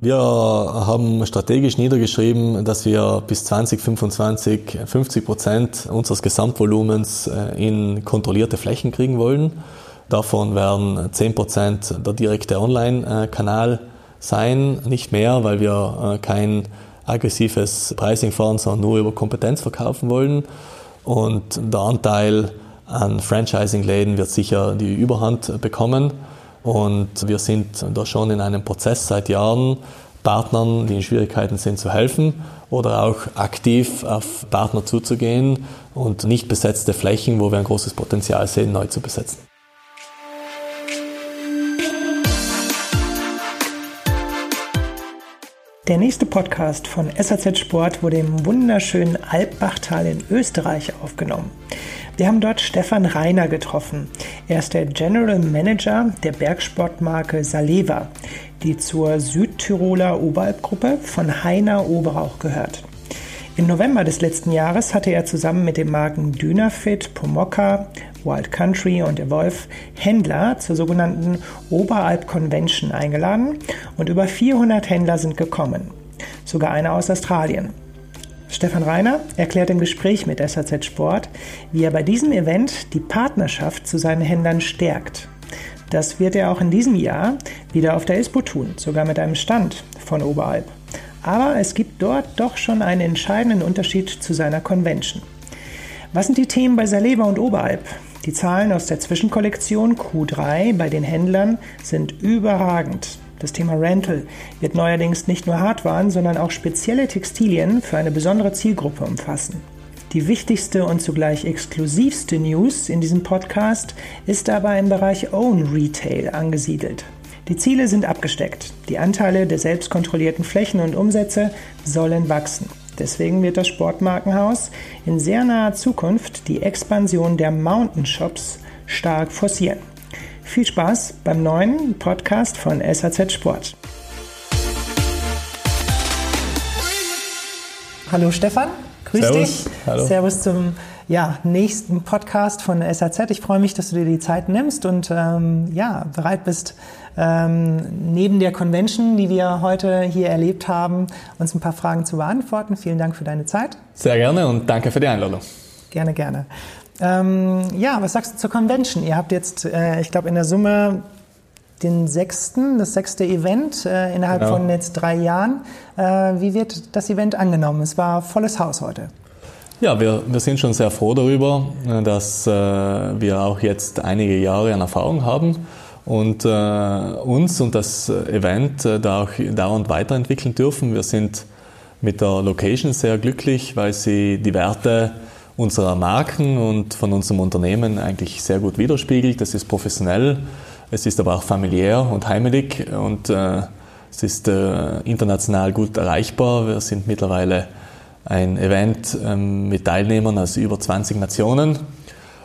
Wir haben strategisch niedergeschrieben, dass wir bis 2025 50 Prozent unseres Gesamtvolumens äh, in kontrollierte Flächen kriegen wollen. Davon werden 10 Prozent der direkte Online-Kanal sein, nicht mehr, weil wir äh, kein aggressives Pricing fahren, sondern nur über Kompetenz verkaufen wollen. Und der Anteil an Franchising-Läden wird sicher die Überhand bekommen. Und wir sind da schon in einem Prozess seit Jahren, Partnern, die in Schwierigkeiten sind, zu helfen oder auch aktiv auf Partner zuzugehen und nicht besetzte Flächen, wo wir ein großes Potenzial sehen, neu zu besetzen. Der nächste Podcast von SAZ Sport wurde im wunderschönen Alpbachtal in Österreich aufgenommen. Wir haben dort Stefan Reiner getroffen. Er ist der General Manager der Bergsportmarke Saleva, die zur Südtiroler Oberalpgruppe von Heiner Oberauch gehört. Im November des letzten Jahres hatte er zusammen mit den Marken Dynafit, Pomoka, Wild Country und Evolve Händler zur sogenannten Oberalp Convention eingeladen und über 400 Händler sind gekommen. Sogar einer aus Australien. Stefan Reiner erklärt im Gespräch mit SAZ Sport, wie er bei diesem Event die Partnerschaft zu seinen Händlern stärkt. Das wird er auch in diesem Jahr wieder auf der ISPO tun, sogar mit einem Stand von Oberalp. Aber es gibt dort doch schon einen entscheidenden Unterschied zu seiner Convention. Was sind die Themen bei Saleva und Oberalp? Die Zahlen aus der Zwischenkollektion Q3 bei den Händlern sind überragend. Das Thema Rental wird neuerdings nicht nur Hardwaren, sondern auch spezielle Textilien für eine besondere Zielgruppe umfassen. Die wichtigste und zugleich exklusivste News in diesem Podcast ist aber im Bereich Own Retail angesiedelt. Die Ziele sind abgesteckt. Die Anteile der selbstkontrollierten Flächen und Umsätze sollen wachsen. Deswegen wird das Sportmarkenhaus in sehr naher Zukunft die Expansion der Mountain Shops stark forcieren. Viel Spaß beim neuen Podcast von SAZ Sport. Hallo Stefan, grüß Servus. dich. Hallo. Servus zum ja, nächsten Podcast von SAZ. Ich freue mich, dass du dir die Zeit nimmst und ähm, ja, bereit bist, ähm, neben der Convention, die wir heute hier erlebt haben, uns ein paar Fragen zu beantworten. Vielen Dank für deine Zeit. Sehr gerne und danke für die Einladung. Gerne, gerne. Ähm, ja, was sagst du zur Convention? Ihr habt jetzt, äh, ich glaube, in der Summe den sechsten, das sechste Event äh, innerhalb genau. von jetzt drei Jahren. Äh, wie wird das Event angenommen? Es war volles Haus heute. Ja, wir, wir sind schon sehr froh darüber, äh, dass äh, wir auch jetzt einige Jahre an Erfahrung haben und äh, uns und das Event da auch dauernd weiterentwickeln dürfen. Wir sind mit der Location sehr glücklich, weil sie die Werte unserer Marken und von unserem Unternehmen eigentlich sehr gut widerspiegelt. Es ist professionell, es ist aber auch familiär und heimelig und äh, es ist äh, international gut erreichbar. Wir sind mittlerweile ein Event ähm, mit Teilnehmern aus über 20 Nationen.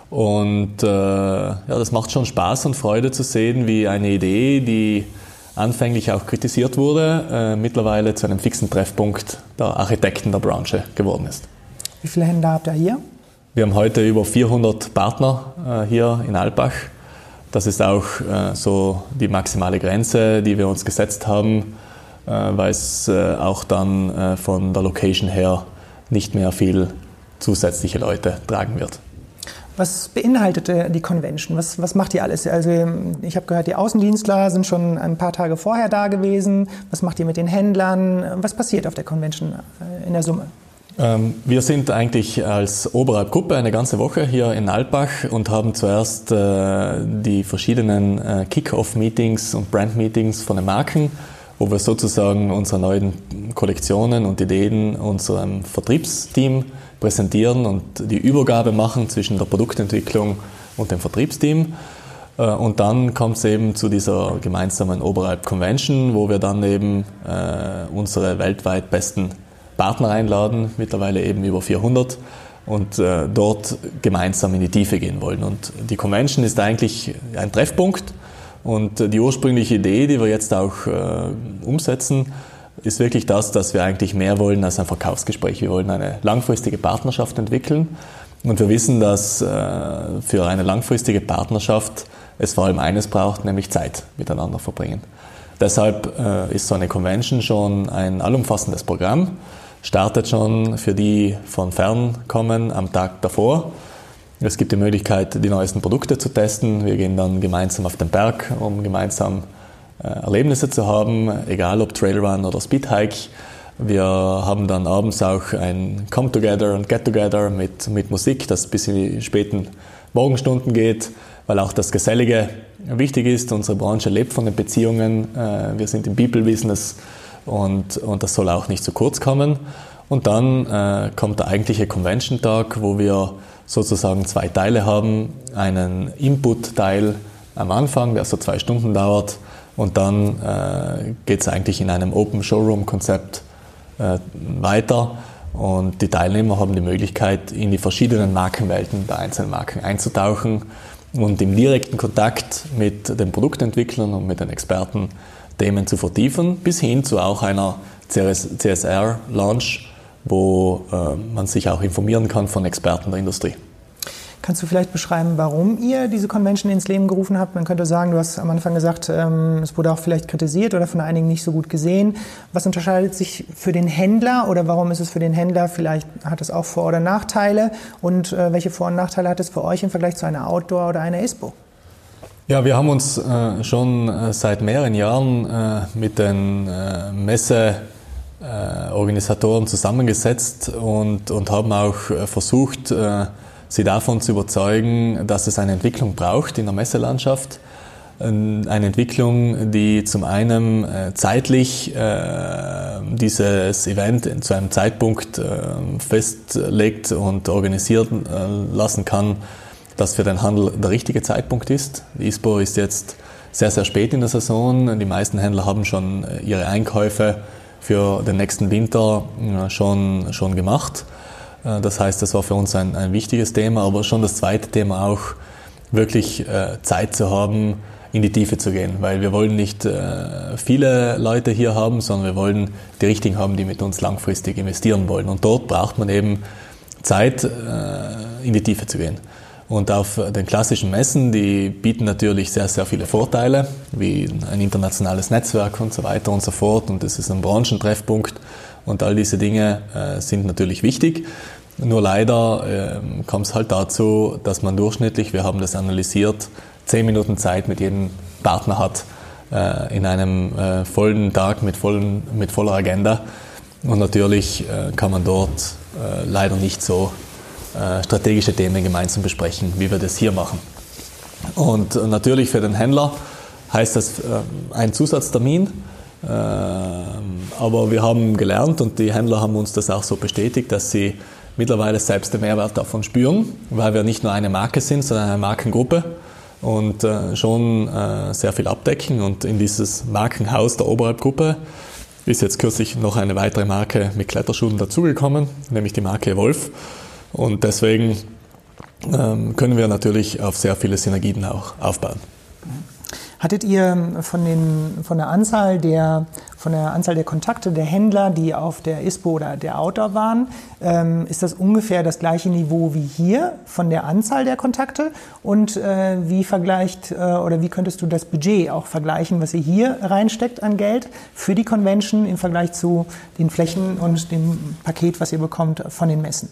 Und äh, ja, das macht schon Spaß und Freude zu sehen, wie eine Idee, die anfänglich auch kritisiert wurde, äh, mittlerweile zu einem fixen Treffpunkt der Architekten der Branche geworden ist. Wie viele Händler habt ihr hier? Wir haben heute über 400 Partner äh, hier in Alpbach. Das ist auch äh, so die maximale Grenze, die wir uns gesetzt haben, äh, weil es auch dann von der Location her nicht mehr viel zusätzliche Leute tragen wird. Was beinhaltet die Convention? Was, was macht ihr alles? Also ich habe gehört, die Außendienstler sind schon ein paar Tage vorher da gewesen. Was macht ihr mit den Händlern? Was passiert auf der Convention in der Summe? Ähm, wir sind eigentlich als Oberalp-Gruppe eine ganze Woche hier in Alpbach und haben zuerst äh, die verschiedenen äh, Kick-Off-Meetings und Brand-Meetings von den Marken, wo wir sozusagen unsere neuen Kollektionen und Ideen unserem Vertriebsteam präsentieren und die Übergabe machen zwischen der Produktentwicklung und dem Vertriebsteam. Äh, und dann kommt es eben zu dieser gemeinsamen Oberalp Convention, wo wir dann eben unsere weltweit besten Partner einladen, mittlerweile eben über 400 und äh, dort gemeinsam in die Tiefe gehen wollen. Und die Convention ist eigentlich ein Treffpunkt und die ursprüngliche Idee, die wir jetzt auch äh, umsetzen, ist wirklich das, dass wir eigentlich mehr wollen als ein Verkaufsgespräch. Wir wollen eine langfristige Partnerschaft entwickeln und wir wissen, dass äh, für eine langfristige Partnerschaft es vor allem eines braucht, nämlich Zeit miteinander verbringen. Deshalb äh, ist so eine Convention schon ein allumfassendes Programm, startet schon für die von fern kommen am Tag davor. Es gibt die Möglichkeit, die neuesten Produkte zu testen. Wir gehen dann gemeinsam auf den Berg, um gemeinsam äh, Erlebnisse zu haben, egal ob Trailrun oder Speedhike. Wir haben dann abends auch ein Come-Together und Get-Together mit, mit Musik, das bis in die späten Morgenstunden geht, weil auch das Gesellige wichtig ist. Unsere Branche lebt von den Beziehungen. Äh, wir sind im People-Business und, und das soll auch nicht zu kurz kommen. Und dann äh, kommt der eigentliche Convention-Tag, wo wir sozusagen zwei Teile haben. Einen Input-Teil am Anfang, der so zwei Stunden dauert. Und dann äh, geht es eigentlich in einem Open Showroom-Konzept äh, weiter. Und die Teilnehmer haben die Möglichkeit, in die verschiedenen Markenwelten der einzelnen Marken einzutauchen und im direkten Kontakt mit den Produktentwicklern und mit den Experten Themen zu vertiefen, bis hin zu auch einer CSR-Launch, wo äh, man sich auch informieren kann von Experten der Industrie. Kannst du vielleicht beschreiben, warum ihr diese Convention ins Leben gerufen habt? Man könnte sagen, du hast am Anfang gesagt, ähm, es wurde auch vielleicht kritisiert oder von einigen nicht so gut gesehen. Was unterscheidet sich für den Händler oder warum ist es für den Händler? Vielleicht hat es auch Vor- oder Nachteile. Und äh, welche Vor- und Nachteile hat es für euch im Vergleich zu einer Outdoor- oder einer ISPO? Ja, wir haben uns äh, schon äh, seit mehreren Jahren äh, mit den äh, Messeorganisatoren zusammengesetzt und, und haben auch äh, versucht, sie davon zu überzeugen, dass es eine Entwicklung braucht in der Messelandschaft. Eine Entwicklung, die zum einen äh, zeitlich äh, dieses Event zu einem Zeitpunkt äh, festlegt und organisieren lassen kann, das für den Handel der richtige Zeitpunkt ist. Die ISPO ist jetzt sehr, sehr spät in der Saison. Die meisten Händler haben schon ihre Einkäufe für den nächsten Winter schon, schon gemacht. Äh, das heißt, das war für uns ein, ein wichtiges Thema, aber schon das zweite Thema auch, wirklich äh, Zeit zu haben, in die Tiefe zu gehen, weil wir wollen nicht äh, viele Leute hier haben, sondern wir wollen die richtigen haben, die mit uns langfristig investieren wollen. Und dort braucht man eben Zeit, in die Tiefe zu gehen. Und auf den klassischen Messen, die bieten natürlich sehr, sehr viele Vorteile, wie ein internationales Netzwerk und so weiter und so fort. Und es ist ein Branchentreffpunkt und all diese Dinge äh, sind natürlich wichtig. Nur leider äh, kommt es halt dazu, dass man durchschnittlich, wir haben das analysiert, zehn Minuten Zeit mit jedem Partner hat äh, in einem äh, vollen Tag mit, vollen, mit voller Agenda. Und natürlich äh, kann man dort äh, leider nicht so strategische Themen gemeinsam besprechen, wie wir das hier machen. Und natürlich für den Händler heißt das ein Zusatztermin ähm, aber wir haben gelernt und die Händler haben uns das auch so bestätigt, dass sie mittlerweile selbst den Mehrwert davon spüren, weil wir nicht nur eine Marke sind, sondern eine Markengruppe und äh, schon äh, sehr viel abdecken. Und in dieses Markenhaus der Oberhalbgruppe ist jetzt kürzlich noch eine weitere Marke mit Kletterschuhen dazugekommen, nämlich die Marke Wolf. Und deswegen ähm, können wir natürlich auf sehr viele Synergien auch aufbauen. Hattet ihr von, den, von, der Anzahl der, von der Anzahl der Kontakte der Händler, die auf der ISPO oder der Outdoor waren, ähm, ist das ungefähr das gleiche Niveau wie hier von der Anzahl der Kontakte? Und äh, wie vergleicht äh, oder wie könntest du das Budget auch vergleichen, was ihr hier reinsteckt an Geld für die Convention im Vergleich zu den Flächen und dem Paket, was ihr bekommt von den Messen?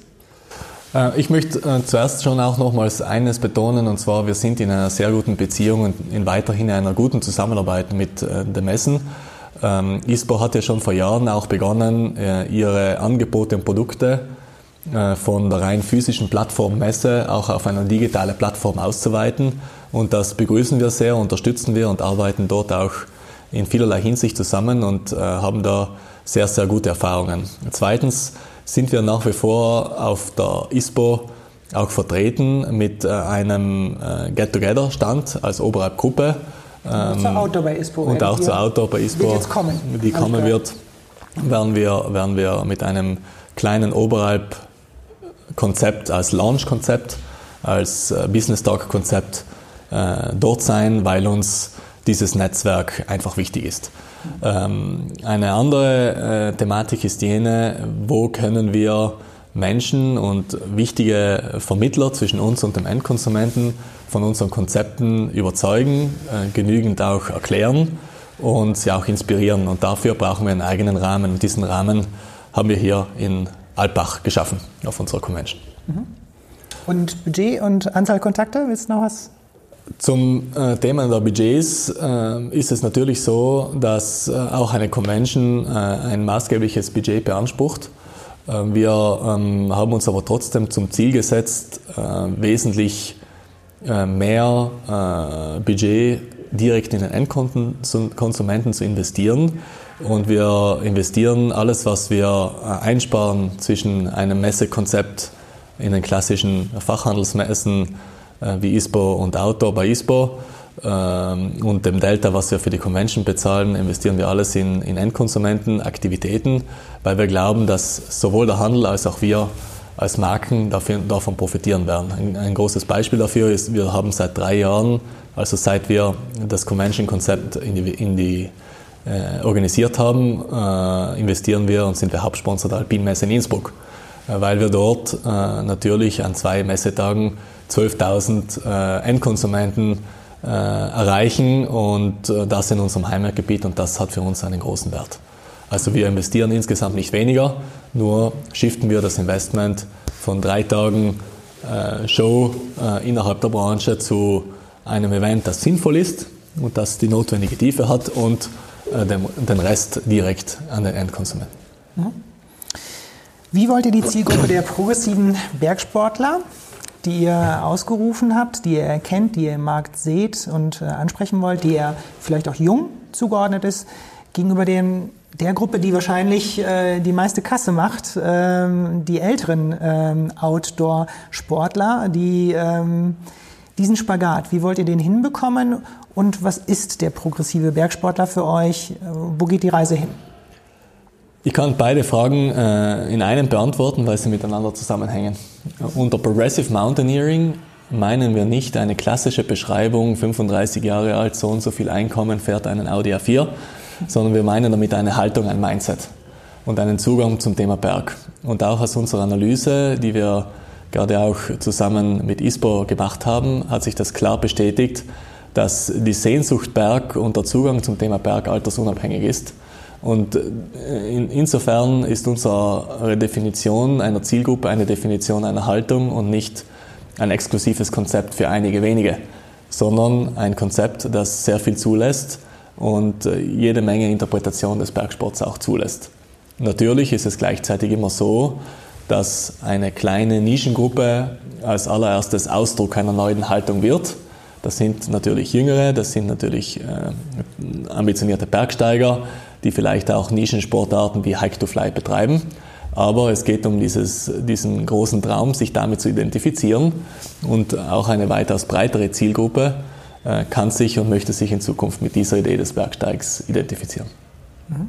Äh, ich möchte äh, zuerst schon auch nochmals eines betonen, und zwar, wir sind in einer sehr guten Beziehung und in weiterhin einer guten Zusammenarbeit mit äh, dem Messen. Ähm, ISPO hat ja schon vor Jahren auch begonnen, ihre Angebote und Produkte von der rein physischen Plattform Messe auch auf eine digitale Plattform auszuweiten. Und das begrüßen wir sehr, unterstützen wir und arbeiten dort auch in vielerlei Hinsicht zusammen und haben da sehr, sehr gute Erfahrungen. Zweitens, sind wir nach wie vor auf der ISPO auch vertreten mit äh, einem äh, Get-Together-Stand als Oberhalb-Gruppe. Ähm, zur Outdoor bei ISPO. Und auch zur Outdoor bei ISPO, kommen. die kommen wird, werden wir, werden wir mit einem kleinen Oberhalb-Konzept als Launch-Konzept, als äh, Business Talk-Konzept dort sein, weil uns dieses Netzwerk einfach wichtig ist. Ähm, eine andere äh, Thematik ist jene, wo können wir Menschen und wichtige Vermittler zwischen uns und dem Endkonsumenten von unseren Konzepten überzeugen, äh, genügend auch erklären und sie auch inspirieren. Und dafür brauchen wir einen eigenen Rahmen. Und diesen Rahmen haben wir hier in Alpbach geschaffen auf unserer Convention. Mhm. Und Budget und Anzahl Kontakte, willst du noch was? Zum äh, Thema der Budgets äh, ist es natürlich so, dass äh, auch eine Convention äh, ein maßgebliches Budget beansprucht. Äh, wir ähm, haben uns aber trotzdem zum Ziel gesetzt, äh, wesentlich mehr Budget direkt in den Endkonsumenten zu investieren. Und wir investieren alles, was wir einsparen zwischen einem Messekonzept in den klassischen Fachhandelsmessen wie ISPO und Outdoor bei ISPO ähm, und dem Delta, was wir für die Convention bezahlen, investieren wir alles in, in Endkonsumentenaktivitäten, weil wir glauben, dass sowohl der Handel als auch wir als Marken dafür, davon profitieren werden. Ein, ein, großes Beispiel dafür ist, wir haben seit drei Jahren, also seit wir das Convention-Konzept in die, in die äh, organisiert haben, äh, investieren wir und sind wir Hauptsponsor der Alpinmesse in Innsbruck. Äh, weil wir dort äh, natürlich an zwei Messetagen 12.000 äh, Endkonsumenten erreichen und das in unserem Heimatgebiet und das hat für uns einen großen Wert. Also wir investieren insgesamt nicht weniger, nur shiften wir das Investment von drei Tagen Show innerhalb der Branche zu einem Event, das sinnvoll ist und das die notwendige Tiefe hat und den Rest direkt an den Endkonsumenten. Mhm. Wie wollt ihr die Zielgruppe der progressiven Bergsportler, die ihr ausgerufen habt, die ihr erkennt, die ihr im Markt seht und äh, ansprechen wollt, die ihr vielleicht auch jung zugeordnet ist, gegenüber dem, der Gruppe, die wahrscheinlich äh, die meiste Kasse macht, ähm, die älteren ähm, Outdoor-Sportler, die ähm, diesen Spagat, wie wollt ihr den hinbekommen und was ist der progressive Bergsportler für euch? Äh, wo geht die Reise hin? Ich kann beide Fragen äh, in einem beantworten, weil sie miteinander zusammenhängen. Unter Progressive Mountaineering meinen wir nicht eine klassische Beschreibung, 35 Jahre alt, so und so viel Einkommen, fährt einen Audi A4, sondern wir meinen damit eine Haltung, ein Mindset und einen Zugang zum Thema Berg. Und auch aus unserer Analyse, die wir gerade auch zusammen mit ISPO gemacht haben, hat sich das klar bestätigt, dass die Sehnsucht Berg und der Zugang zum Thema Berg altersunabhängig ist und äh, in, insofern ist unsere Definition einer Zielgruppe eine Definition einer Haltung und nicht ein exklusives Konzept für einige wenige, sondern ein Konzept, das sehr viel zulässt und äh, jede Menge Interpretation des Bergsports auch zulässt. Natürlich ist es gleichzeitig immer so, dass eine kleine Nischengruppe als allererstes Ausdruck einer neuen Haltung wird. Das sind natürlich Jüngere, das sind natürlich äh, ambitionierte Bergsteiger, die vielleicht auch Nischensportarten wie Hike to Fly betreiben. Aber es geht um dieses, diesen großen Traum, sich damit zu identifizieren. Und auch eine weitaus breitere Zielgruppe äh, kann sich und möchte sich in Zukunft mit dieser Idee des Bergsteigs identifizieren. Mhm.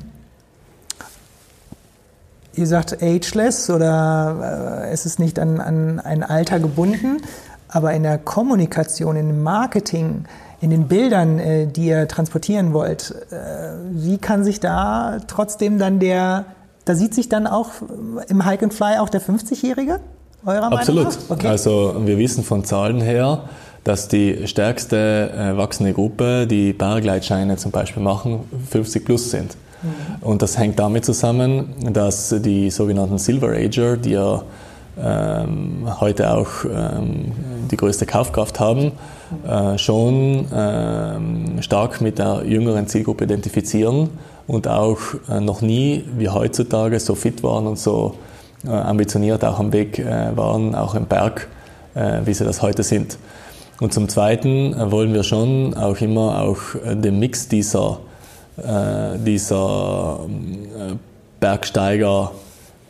Ihr sagt ageless oder äh, es ist nicht an, an ein Alter gebunden, aber in der Kommunikation, im Marketing in den Bildern, äh, die ihr transportieren wollt, äh, wie kann sich da trotzdem dann der, da sieht sich dann auch im Hike and Fly auch der 50-Jährige? Eurer Absolut. Meinung nach? Okay. Also wir wissen von Zahlen her, dass die stärkste erwachsene Gruppe, die Bergleitscheine zum Beispiel machen, 50 plus sind. Mhm. Und das hängt damit zusammen, dass die sogenannten Silver Ager, die ja ähm, heute auch ähm, die größte Kaufkraft haben, äh, schon ähm, stark mit der jüngeren Zielgruppe identifizieren und auch äh, noch nie wie heutzutage so fit waren und so äh, ambitioniert auch am Weg äh, waren, auch im Berg, äh, wie sie das heute sind. Und zum Zweiten äh, wollen wir schon auch immer auch den Mix dieser, dieser Bergsteiger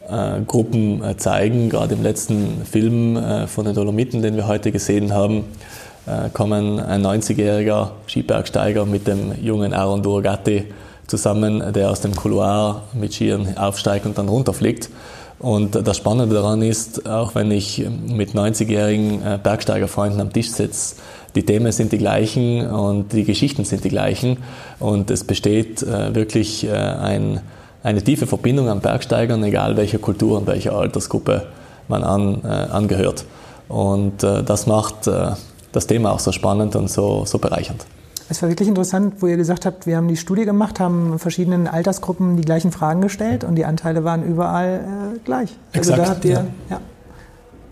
äh, Gruppen äh, zeigen. Gerade im letzten Film äh, von den Dolomiten, den wir heute gesehen haben, kommen ein 90-jähriger Skibergsteiger mit dem jungen Aaron Durgatti zusammen, der aus dem Couloir mit Skiern aufsteigt und dann runterfliegt. Und das Spannende daran ist, auch wenn ich mit 90-jährigen Bergsteigerfreunden am Tisch sitze, die Themen sind die gleichen und die Geschichten sind die gleichen. Und es besteht wirklich ein eine tiefe Verbindung an Bergsteigern, egal welcher Kultur und welcher Altersgruppe man an, äh, angehört. Und äh, das macht äh, das Thema auch so spannend und so, so bereichernd. Es war wirklich interessant, wo ihr gesagt habt, wir haben die Studie gemacht, haben verschiedenen Altersgruppen die gleichen Fragen gestellt und die Anteile waren überall äh, gleich. Also Exakt, da habt ihr ja. Ja,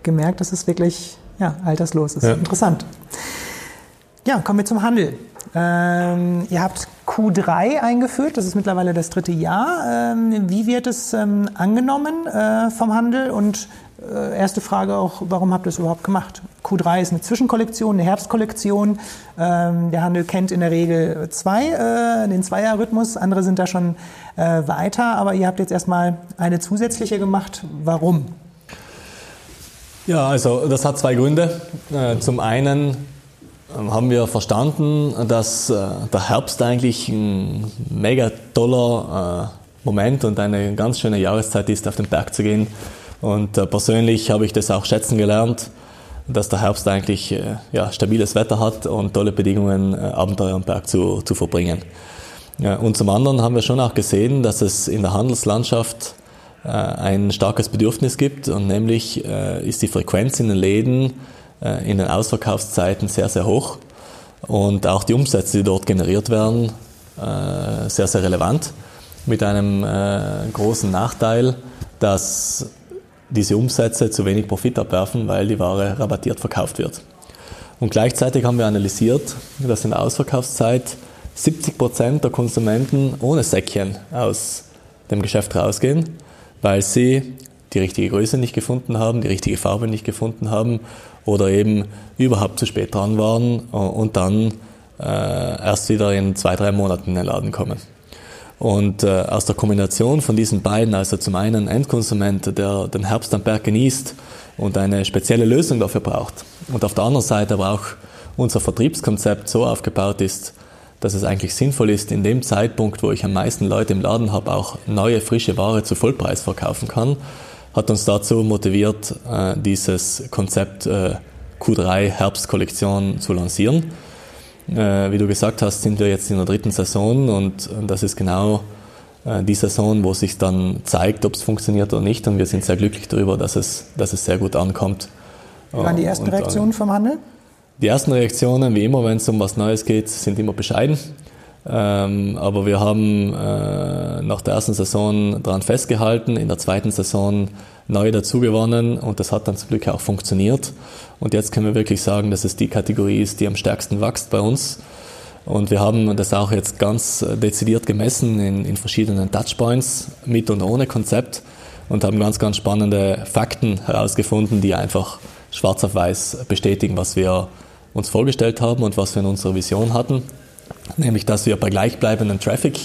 gemerkt, dass es wirklich ja, alterslos ist. Interessant. Ja, kommen wir zum Handel. Ähm, ihr habt Q3 eingeführt, das ist mittlerweile das dritte Jahr. Ähm, wie wird es ähm, angenommen äh, vom Handel? Und erste Frage auch, warum habt ihr es überhaupt gemacht? Q3 ist eine Zwischenkollektion, eine Herbstkollektion. Ähm, der Handel kennt in der Regel zwei, äh, den Zweierrhythmus. Andere sind da schon äh, weiter. Aber ihr habt jetzt erstmal eine zusätzliche gemacht. Warum? Ja, also das hat zwei Gründe. Äh, zum einen ähm, haben wir verstanden, dass äh, der Herbst eigentlich ein mega toller äh, Moment und eine ganz schöne Jahreszeit ist, auf den Berg zu gehen. Und äh, persönlich habe ich das auch schätzen gelernt, dass der Herbst eigentlich ja, stabiles Wetter hat und tolle Bedingungen, Abenteuer am Berg zu, zu verbringen. Und zum anderen haben wir schon auch gesehen, dass es in der Handelslandschaft ein starkes Bedürfnis gibt und nämlich ist die Frequenz in den Läden äh, in den Ausverkaufszeiten sehr, sehr hoch und auch die Umsätze, die dort generiert werden, äh, sehr, sehr relevant. Mit einem äh, großen Nachteil, dass diese Umsätze zu wenig Profit abwerfen, weil die Ware rabattiert verkauft wird. Und gleichzeitig haben wir analysiert, dass in der Ausverkaufszeit 70 Prozent der Konsumenten ohne Säckchen aus dem Geschäft rausgehen, weil sie die richtige Größe nicht gefunden haben, die richtige Farbe nicht gefunden haben oder eben überhaupt zu spät dran waren und dann äh, erst wieder in zwei, drei Monaten in den Laden kommen. Und äh, aus der Kombination von diesen beiden, also zum einen Endkonsument, der den Herbst am Berg genießt und eine spezielle Lösung dafür braucht, und auf der anderen Seite aber auch unser Vertriebskonzept so aufgebaut ist, dass es eigentlich sinnvoll ist, in dem Zeitpunkt, wo ich am meisten Leute im Laden habe, auch neue, frische Ware zu Vollpreis verkaufen kann hat uns dazu motiviert, äh, dieses Konzept äh, Q3 Herbstkollektion zu lancieren. Äh, wie du gesagt hast, sind wir jetzt in der dritten Saison und das ist genau die Saison, wo sich dann zeigt, ob es funktioniert oder nicht. Und wir sind sehr glücklich darüber, dass es, dass es sehr gut ankommt. Wie waren die ersten und, Reaktionen vom Handel? Die ersten Reaktionen, wie immer, wenn es um was Neues geht, sind immer bescheiden. Ähm, aber wir haben äh, nach der ersten Saison daran festgehalten, in der zweiten Saison neu dazugewonnen und das hat dann zum Glück auch funktioniert. Und jetzt können wir wirklich sagen, dass es die Kategorie ist, die am stärksten wächst bei uns. Und wir haben das auch jetzt ganz dezidiert gemessen in, in verschiedenen Touchpoints mit und ohne Konzept und haben ganz, ganz spannende Fakten herausgefunden, die einfach schwarz auf weiß bestätigen, was wir uns vorgestellt haben und was wir in unserer Vision hatten nämlich dass wir bei gleichbleibendem Traffic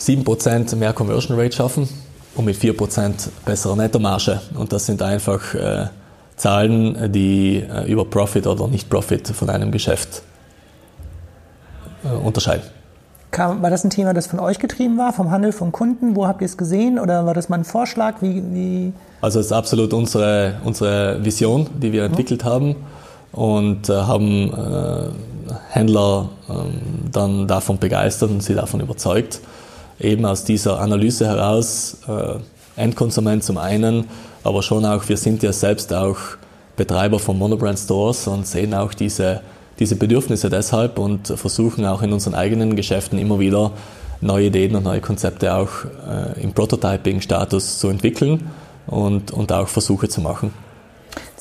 7% mehr Conversion Rate schaffen und mit 4% bessere Nettomarge. Und das sind einfach äh, Zahlen, die äh, über Profit oder Nicht-Profit von einem Geschäft äh, unterscheiden. war das ein Thema, das von euch getrieben war, vom Handel, vom Kunden? Wo habt ihr es gesehen oder war das mal ein Vorschlag? Wie, wie? Also es ist absolut unsere, unsere Vision, die wir entwickelt haben und äh, haben äh, Händler ähm, dann davon begeistert und sie davon überzeugt. Eben aus dieser Analyse heraus, äh, Endkonsument zum einen, aber schon auch, wir sind ja selbst auch Betreiber von Monobrand Stores und sehen auch diese, diese Bedürfnisse deshalb und versuchen auch in unseren eigenen Geschäften immer wieder neue Ideen und neue Konzepte auch äh, im Prototyping-Status zu entwickeln und, und auch Versuche zu machen.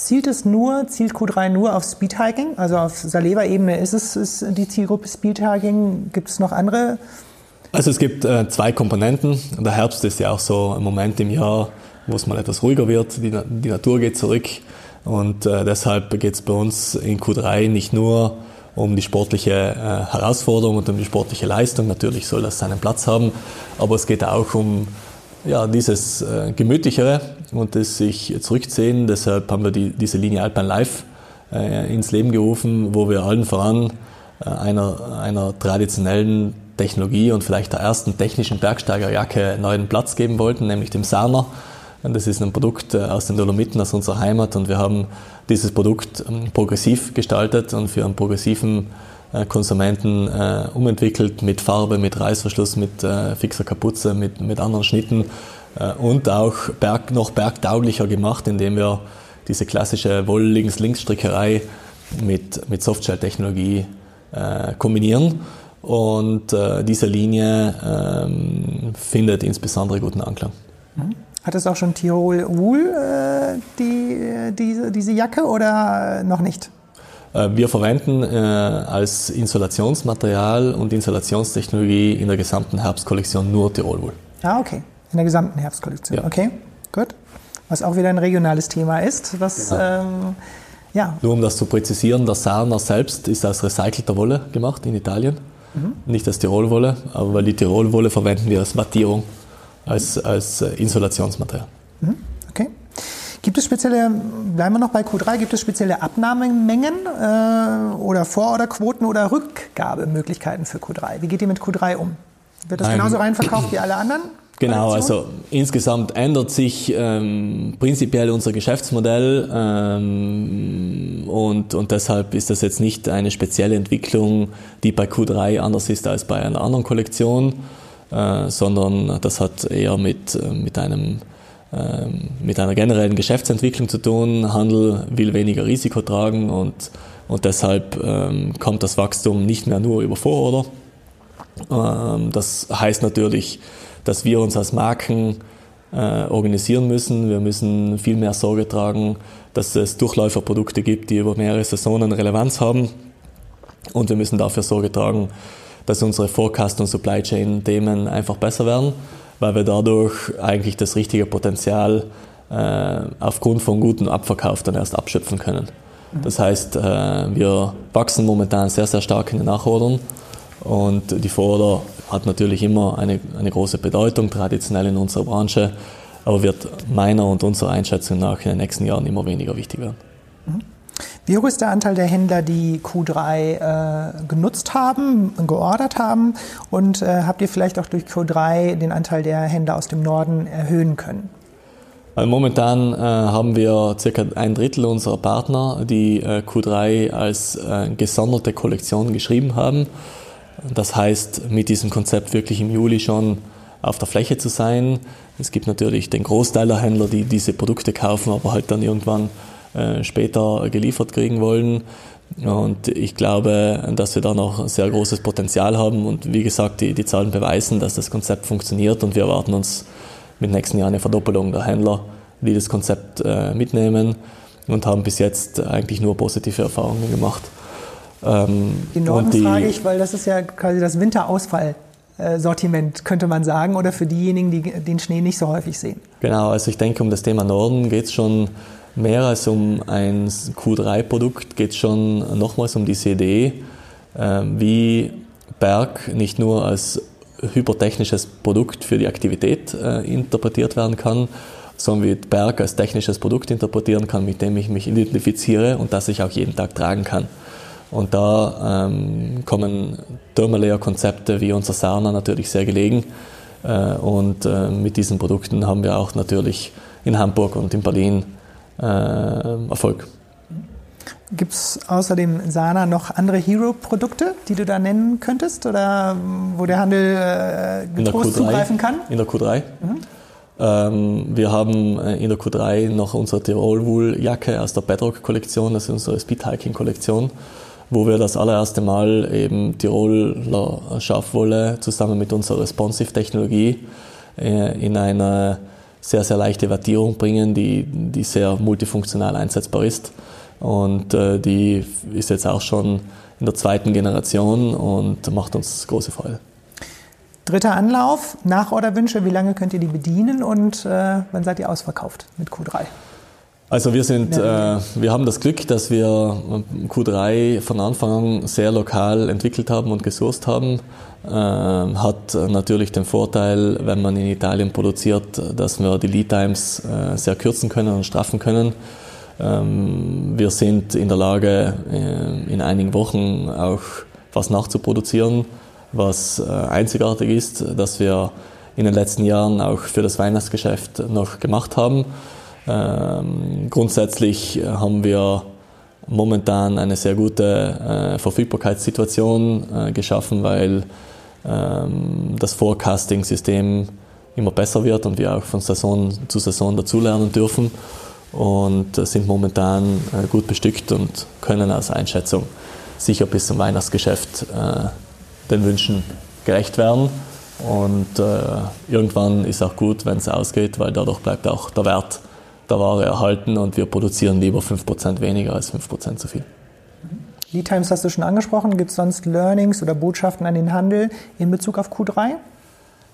Zielt es nur, zielt Q3 nur auf Speedhiking? Also auf Saleva-Ebene ist es ist die Zielgruppe Speedhiking. Gibt es noch andere? Also es gibt äh, zwei Komponenten. Der Herbst ist ja auch so ein Moment im Jahr, wo es mal etwas ruhiger wird. Die, die Natur geht zurück. Und äh, deshalb geht es bei uns in Q3 nicht nur um die sportliche äh, Herausforderung und um die sportliche Leistung. Natürlich soll das seinen Platz haben, aber es geht auch um ja, dieses äh, Gemütlichere und das sich zurückziehen. Deshalb haben wir die, diese Linie Alpine Live äh, ins Leben gerufen, wo wir allen voran äh, einer, einer traditionellen Technologie und vielleicht der ersten technischen Bergsteigerjacke neuen Platz geben wollten, nämlich dem Sarner. Das ist ein Produkt äh, aus den Dolomiten, aus unserer Heimat und wir haben dieses Produkt ähm, progressiv gestaltet und für einen progressiven Konsumenten äh, umentwickelt mit Farbe, mit Reißverschluss, mit äh, fixer Kapuze, mit, mit anderen Schnitten äh, und auch berg, noch bergtauglicher gemacht, indem wir diese klassische Woll-Links-Links-Strickerei mit, mit Softshell-Technologie äh, kombinieren. Und äh, diese Linie ähm, findet insbesondere guten Anklang. Mhm. Hat es auch schon Tirol Wool, äh, die, diese, diese Jacke, oder noch nicht? Äh, wir verwenden äh, als Insulationsmaterial und Installationstechnologie in der gesamten Herbstkollektion nur Tirol Wool. Ah, okay. In der gesamten Herbstkollektion. Ja. Okay, gut. Was auch wieder ein regionales Thema ist. Was, genau. ähm, ja. Nur um das zu präzisieren, der Sarner selbst ist aus recycelter Wolle gemacht in Italien. Mhm. Nicht als Tirolwolle, aber weil die Tirolwolle verwenden wir als Mattierung, als, als äh, Insulationsmaterial. Mhm. Okay. Gibt es spezielle, bleiben wir noch bei Q3, gibt es spezielle Abnahmemengen äh, oder Vororderquoten oder Rückgabemöglichkeiten für Q3? Wie geht ihr mit Q3 um? Wird das genauso reinverkauft wie alle anderen? Genau, also insgesamt ändert sich ähm, prinzipiell unser Geschäftsmodell ähm, und, und deshalb ist das jetzt nicht eine spezielle Entwicklung, die bei Q3 anders ist als bei einer anderen Kollektion, äh, sondern das hat eher mit, äh, mit, einem, mit einer generellen Geschäftsentwicklung zu tun. Handel will weniger Risiko tragen und, und deshalb ähm, kommt das Wachstum nicht mehr nur über Vororder. Ähm, das heißt natürlich, dass wir uns als Marken äh, organisieren müssen. Wir müssen viel mehr Sorge tragen, dass es Durchläuferprodukte gibt, die über mehrere Saisonen Relevanz haben. Und wir müssen dafür Sorge tragen, dass unsere Forecast- und Supply Chain-Themen einfach besser werden, weil wir dadurch eigentlich das richtige Potenzial äh, aufgrund von gutem Abverkauf dann erst abschöpfen können. Das heißt, äh, wir wachsen momentan sehr, sehr stark in den Nachordern und die Vorder hat natürlich immer eine, eine große Bedeutung, traditionell in unserer Branche, aber wird meiner und unserer Einschätzung nach in den nächsten Jahren immer weniger wichtig werden. Mhm. Wie hoch ist der Anteil der Händler, die Q3 äh, genutzt haben, geordert haben? Und äh, habt ihr vielleicht auch durch Q3 den Anteil der Händler aus dem Norden erhöhen können? Also momentan äh, haben wir circa ein Drittel unserer Partner, die äh, Q3 als äh, gesonderte Kollektion geschrieben haben. Das heißt, mit diesem Konzept wirklich im Juli schon auf der Fläche zu sein. Es gibt natürlich den Großteil der Händler, die diese Produkte kaufen, aber halt dann irgendwann äh, später geliefert kriegen wollen. Und ich glaube, dass wir da noch sehr großes Potenzial haben. Und wie gesagt, die, die Zahlen beweisen, dass das Konzept funktioniert. Und wir erwarten uns mit nächsten Jahr eine Verdoppelung der Händler, die das Konzept äh, mitnehmen und haben bis jetzt eigentlich nur positive Erfahrungen gemacht. Ähm, die Norden die, frage ich, weil das ist ja quasi das Winterausfall-Sortiment, könnte man sagen, oder für diejenigen, die den Schnee nicht so häufig sehen. Genau, also ich denke, um das Thema Norden geht es schon mehr als um ein Q3-Produkt, geht es schon nochmals um diese Idee, äh, wie Berg nicht nur als hypertechnisches Produkt für die Aktivität äh, interpretiert werden kann, sondern wie Berg als technisches Produkt interpretieren kann, mit dem ich mich identifiziere und das ich auch jeden Tag tragen kann. Und da ähm, kommen Thermalayer-Konzepte wie unser Sarna natürlich sehr gelegen. Äh, und äh, mit diesen Produkten haben wir auch natürlich in Hamburg und in Berlin Erfolg. Gibt es außer dem Sana noch andere Hero-Produkte, die du da nennen könntest oder wo der Handel äh, getrost zugreifen kann? In der Q3. Mhm. Ähm, wir haben äh, in der Q3 noch unsere Tirol Wool Jacke aus der Bedrock-Kollektion, das ist unsere Speedhiking-Kollektion wo wir das allererste Mal eben Tiroler Schafwolle zusammen mit unserer Responsive-Technologie äh, in eine sehr, sehr leichte Wattierung bringen, die, die sehr multifunktional einsetzbar ist. Und äh, die ist jetzt auch schon in der zweiten Generation und macht uns große Freude. Dritter Anlauf, Nachorderwünsche, wie lange könnt ihr die bedienen und äh, wann seid ihr ausverkauft mit Q3? Also wir sind, äh, wir haben das Glück, dass wir Q3 von Anfang an sehr lokal entwickelt haben und gesourced haben. Äh, hat natürlich den Vorteil, wenn man in Italien produziert, dass wir die Lead Times äh, sehr kürzen können und straffen können. Ähm, wir sind in der Lage, äh, in einigen Wochen auch was nachzuproduzieren, was äh, einzigartig ist, dass wir in den letzten Jahren auch für das Weihnachtsgeschäft noch gemacht haben. Ähm, grundsätzlich haben wir momentan eine sehr gute äh, Verfügbarkeitssituation äh, geschaffen, weil ähm, das Forecasting-System immer besser wird und wir auch von Saison zu Saison dazulernen dürfen und sind momentan äh, gut bestückt und können als Einschätzung sicher bis zum Weihnachtsgeschäft äh, den Wünschen gerecht werden. Und äh, irgendwann ist auch gut, wenn es ausgeht, weil dadurch bleibt auch der Wert der Ware erhalten und wir produzieren lieber 5% weniger als 5% zu viel. Lead Times hast du schon angesprochen. Gibt es sonst Learnings oder Botschaften an den Handel in Bezug auf Q3?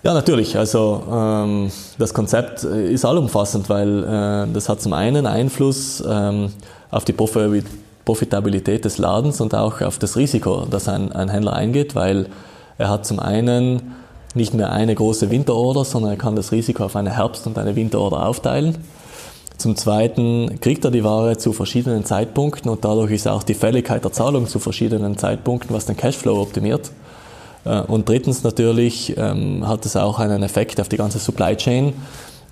Ja, natürlich. Also ähm, das Konzept ist allumfassend, weil äh, das hat zum einen Einfluss ähm, auf die Profitabilität des Ladens und auch auf das Risiko, das ein, ein Händler eingeht, weil er hat zum einen nicht mehr eine große Winterorder, sondern er kann das Risiko auf eine Herbst- und eine Winterorder aufteilen. Zum Zweiten kriegt er die Ware zu verschiedenen Zeitpunkten und dadurch ist auch die Fälligkeit der Zahlung zu verschiedenen Zeitpunkten, was den Cashflow optimiert. Äh, und drittens natürlich ähm, hat es auch einen Effekt auf die ganze Supply Chain,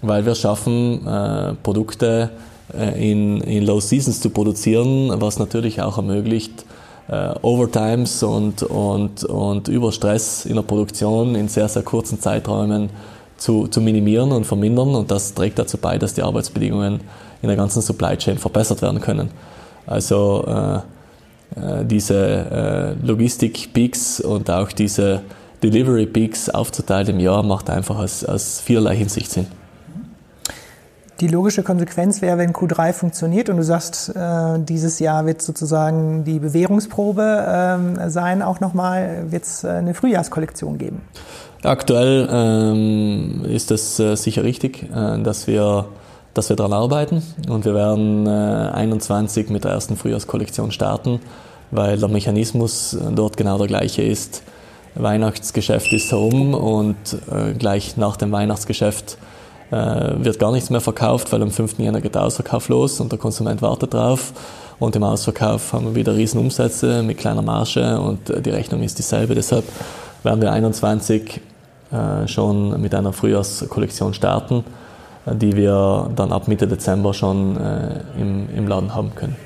weil wir schaffen, äh, Produkte äh, in, in Low Seasons zu produzieren, was natürlich auch ermöglicht, Overtimes und, und, und Überstress in der Produktion in sehr, sehr kurzen Zeiträumen zu, zu minimieren und vermindern und das trägt dazu bei, dass die Arbeitsbedingungen in der ganzen Supply Chain verbessert werden können. Also äh, äh, diese äh, Logistik-Peaks und auch diese Delivery-Peaks aufzuteilen im Jahr macht einfach aus, aus vielerlei Hinsicht Sinn. Die logische Konsequenz wäre, wenn Q3 funktioniert und du sagst, äh, dieses Jahr wird sozusagen die Bewährungsprobe ähm, sein, auch nochmal wird es äh, eine Frühjahrskollektion geben. Aktuell ähm, ist es äh, sicher richtig, äh, dass wir dass wir daran arbeiten und wir werden äh, 21 mit der ersten Frühjahrskollektion starten, weil der Mechanismus dort genau der gleiche ist. Weihnachtsgeschäft ist herum und äh, gleich nach dem Weihnachtsgeschäft äh, wird gar nichts mehr verkauft, weil am 5. Jänner geht der Ausverkauf los und der Konsument wartet drauf. Und im Ausverkauf haben wir wieder Riesenumsätze mit kleiner Marge und die Rechnung ist dieselbe. Deshalb werden wir 21 äh, schon mit einer Frühjahrskollektion starten, äh, die wir dann ab Mitte Dezember schon äh, im, im Laden haben können.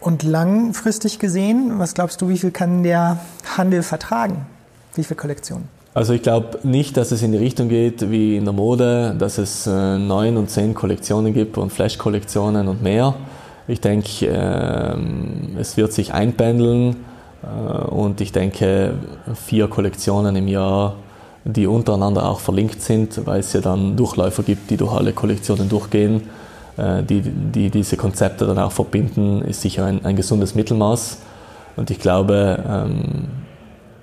Und langfristig gesehen, was glaubst du, wie viel kann der Handel vertragen? Wie viele Kollektionen? Also ich glaube nicht, dass es in die Richtung geht wie in der Mode, dass es neun und zehn Kollektionen gibt und Flash-Kollektionen und mehr. Ich denke, ähm, es wird sich einpendeln und ich denke, vier Kollektionen im Jahr die untereinander auch verlinkt sind, weil es ja dann Durchläufer gibt, die durch alle Kollektionen durchgehen, äh, die, die diese Konzepte dann auch verbinden, ist sicher ein, ein gesundes Mittelmaß. Und ich glaube, ähm,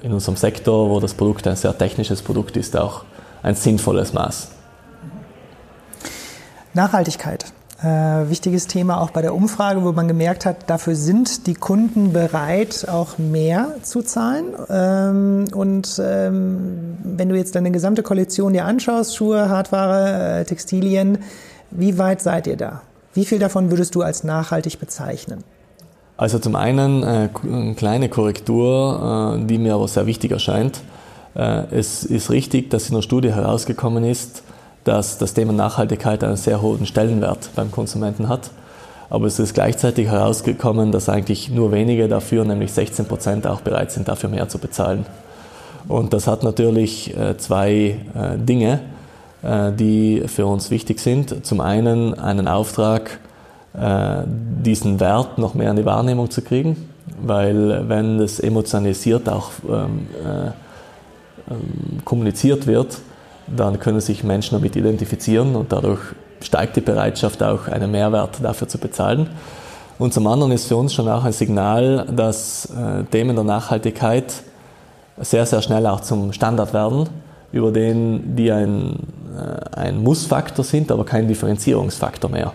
in unserem Sektor, wo das Produkt ein sehr technisches Produkt ist, auch ein sinnvolles Maß. Nachhaltigkeit. Äh, wichtiges Thema auch bei der Umfrage, wo man gemerkt hat, dafür sind die Kunden bereit, auch mehr zu zahlen. Ähm, und ähm, wenn du jetzt deine gesamte Kollektion dir anschaust, Schuhe, Hardware, äh, Textilien, wie weit seid ihr da? Wie viel davon würdest du als nachhaltig bezeichnen? Also zum einen äh, eine kleine Korrektur, äh, die mir aber sehr wichtig erscheint. Äh, es ist richtig, dass in der Studie herausgekommen ist, dass das Thema Nachhaltigkeit einen sehr hohen Stellenwert beim Konsumenten hat. Aber es ist gleichzeitig herausgekommen, dass eigentlich nur wenige dafür, nämlich 16 Prozent, auch bereit sind, dafür mehr zu bezahlen. Und das hat natürlich äh, zwei äh, Dinge, äh, die für uns wichtig sind. Zum einen einen Auftrag, diesen Wert noch mehr in die Wahrnehmung zu kriegen, weil wenn das emotionalisiert auch ähm, ähm, kommuniziert wird, dann können sich Menschen damit identifizieren und dadurch steigt die Bereitschaft auch einen Mehrwert dafür zu bezahlen. Und zum anderen ist für uns schon auch ein Signal, dass äh, Themen der Nachhaltigkeit sehr, sehr schnell auch zum Standard werden, über den die ein, äh, ein Muss-Faktor sind, aber kein Differenzierungsfaktor mehr.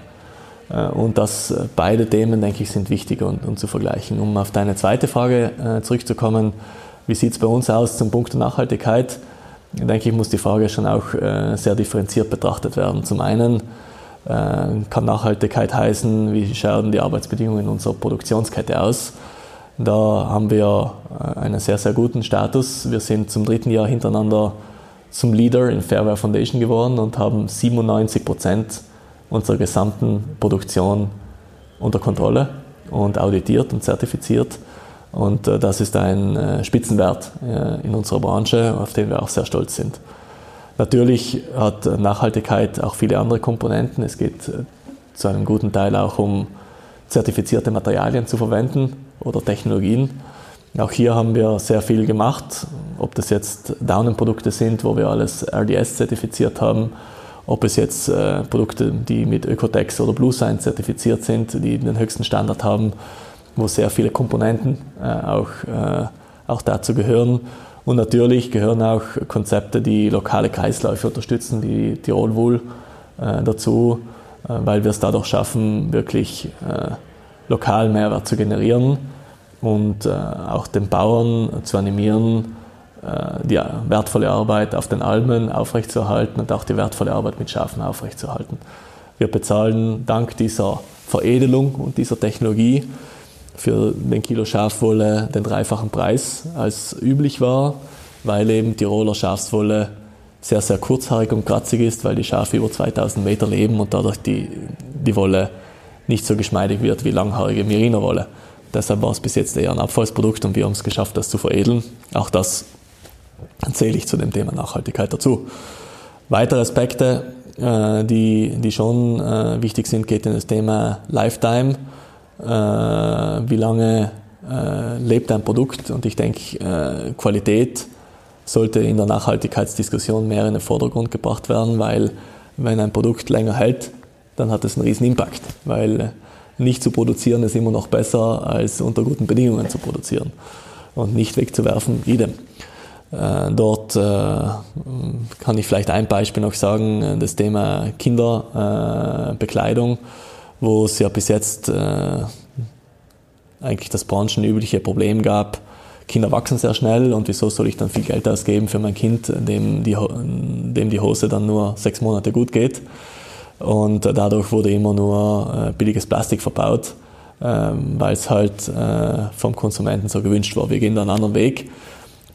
Äh, und dass beide Themen, denke ich, sind wichtig und, und zu vergleichen. Um auf deine zweite Frage zurückzukommen, wie sieht es bei uns aus zum Punkt der Nachhaltigkeit? Denke ich, muss die Frage schon auch äh, sehr differenziert betrachtet werden. Zum einen äh, kann Nachhaltigkeit heißen, wie schauen die Arbeitsbedingungen in unserer Produktionskette aus. Da haben wir äh, einen sehr, sehr guten Status. Wir sind zum dritten Jahr hintereinander zum Leader in Fairware Foundation geworden und haben 97 Prozent unserer gesamten Produktion unter Kontrolle und auditiert und zertifiziert. Und äh, das ist ein äh, Spitzenwert äh, in unserer Branche, auf den wir auch sehr stolz sind. Natürlich hat Nachhaltigkeit auch viele andere Komponenten. Es geht zu einem guten Teil auch um zertifizierte Materialien zu verwenden, oder Technologien. Auch hier haben wir sehr viel gemacht, ob das jetzt Daunenprodukte sind, wo wir alles RDS zertifiziert haben, ob es jetzt Produkte, die mit Ökotex oder BlueSign zertifiziert sind, die den höchsten Standard haben, wo sehr viele Komponenten äh, auch, äh, auch dazu gehören. Und natürlich gehören auch Konzepte, die lokale Kreisläufe unterstützen, wie Tirol Wool äh, dazu, äh, weil wir es dadurch schaffen, wirklich äh, lokal Mehrwert zu generieren und auch den Bauern zu animieren, die wertvolle Arbeit auf den Almen aufrechtzuerhalten und auch die wertvolle Arbeit mit Schafen aufrechtzuerhalten. Wir bezahlen dank dieser Veredelung und dieser Technologie für den Kilo Schafwolle den dreifachen Preis als üblich war, weil eben Tiroler Schafswolle sehr, sehr kurzhaarig und kratzig ist, weil die Schafe über 2000 Meter leben und dadurch die, die Wolle nicht so geschmeidig wird wie langhaarige Merino-Wolle. Deshalb war es bis jetzt eher ein Abfallsprodukt und wir haben es geschafft, das zu veredeln. Auch das zähle ich zu dem Thema Nachhaltigkeit dazu. Weitere Aspekte, äh, die, die schon äh, wichtig sind, geht in das Thema Lifetime. Äh, wie lange lebt ein Produkt? Und ich denke, Qualität sollte in der Nachhaltigkeitsdiskussion mehr in den Vordergrund gebracht werden, weil wenn ein Produkt länger hält, dann hat es einen riesen Impact, weil nicht zu produzieren ist immer noch besser, als unter guten Bedingungen zu produzieren und nicht wegzuwerfen, idem. Äh, dort äh, kann ich vielleicht ein Beispiel noch sagen, das Thema Kinderbekleidung, wo es ja bis jetzt äh, eigentlich das branchenübliche Problem gab, Kinder wachsen sehr schnell und wieso soll ich dann viel Geld ausgeben für mein Kind, dem die, dem die Hose dann nur sechs Monate gut geht. Und dadurch wurde immer nur äh, billiges Plastik verbaut, ähm, weil es halt äh, vom Konsumenten so gewünscht war. Wir gehen da einen anderen Weg,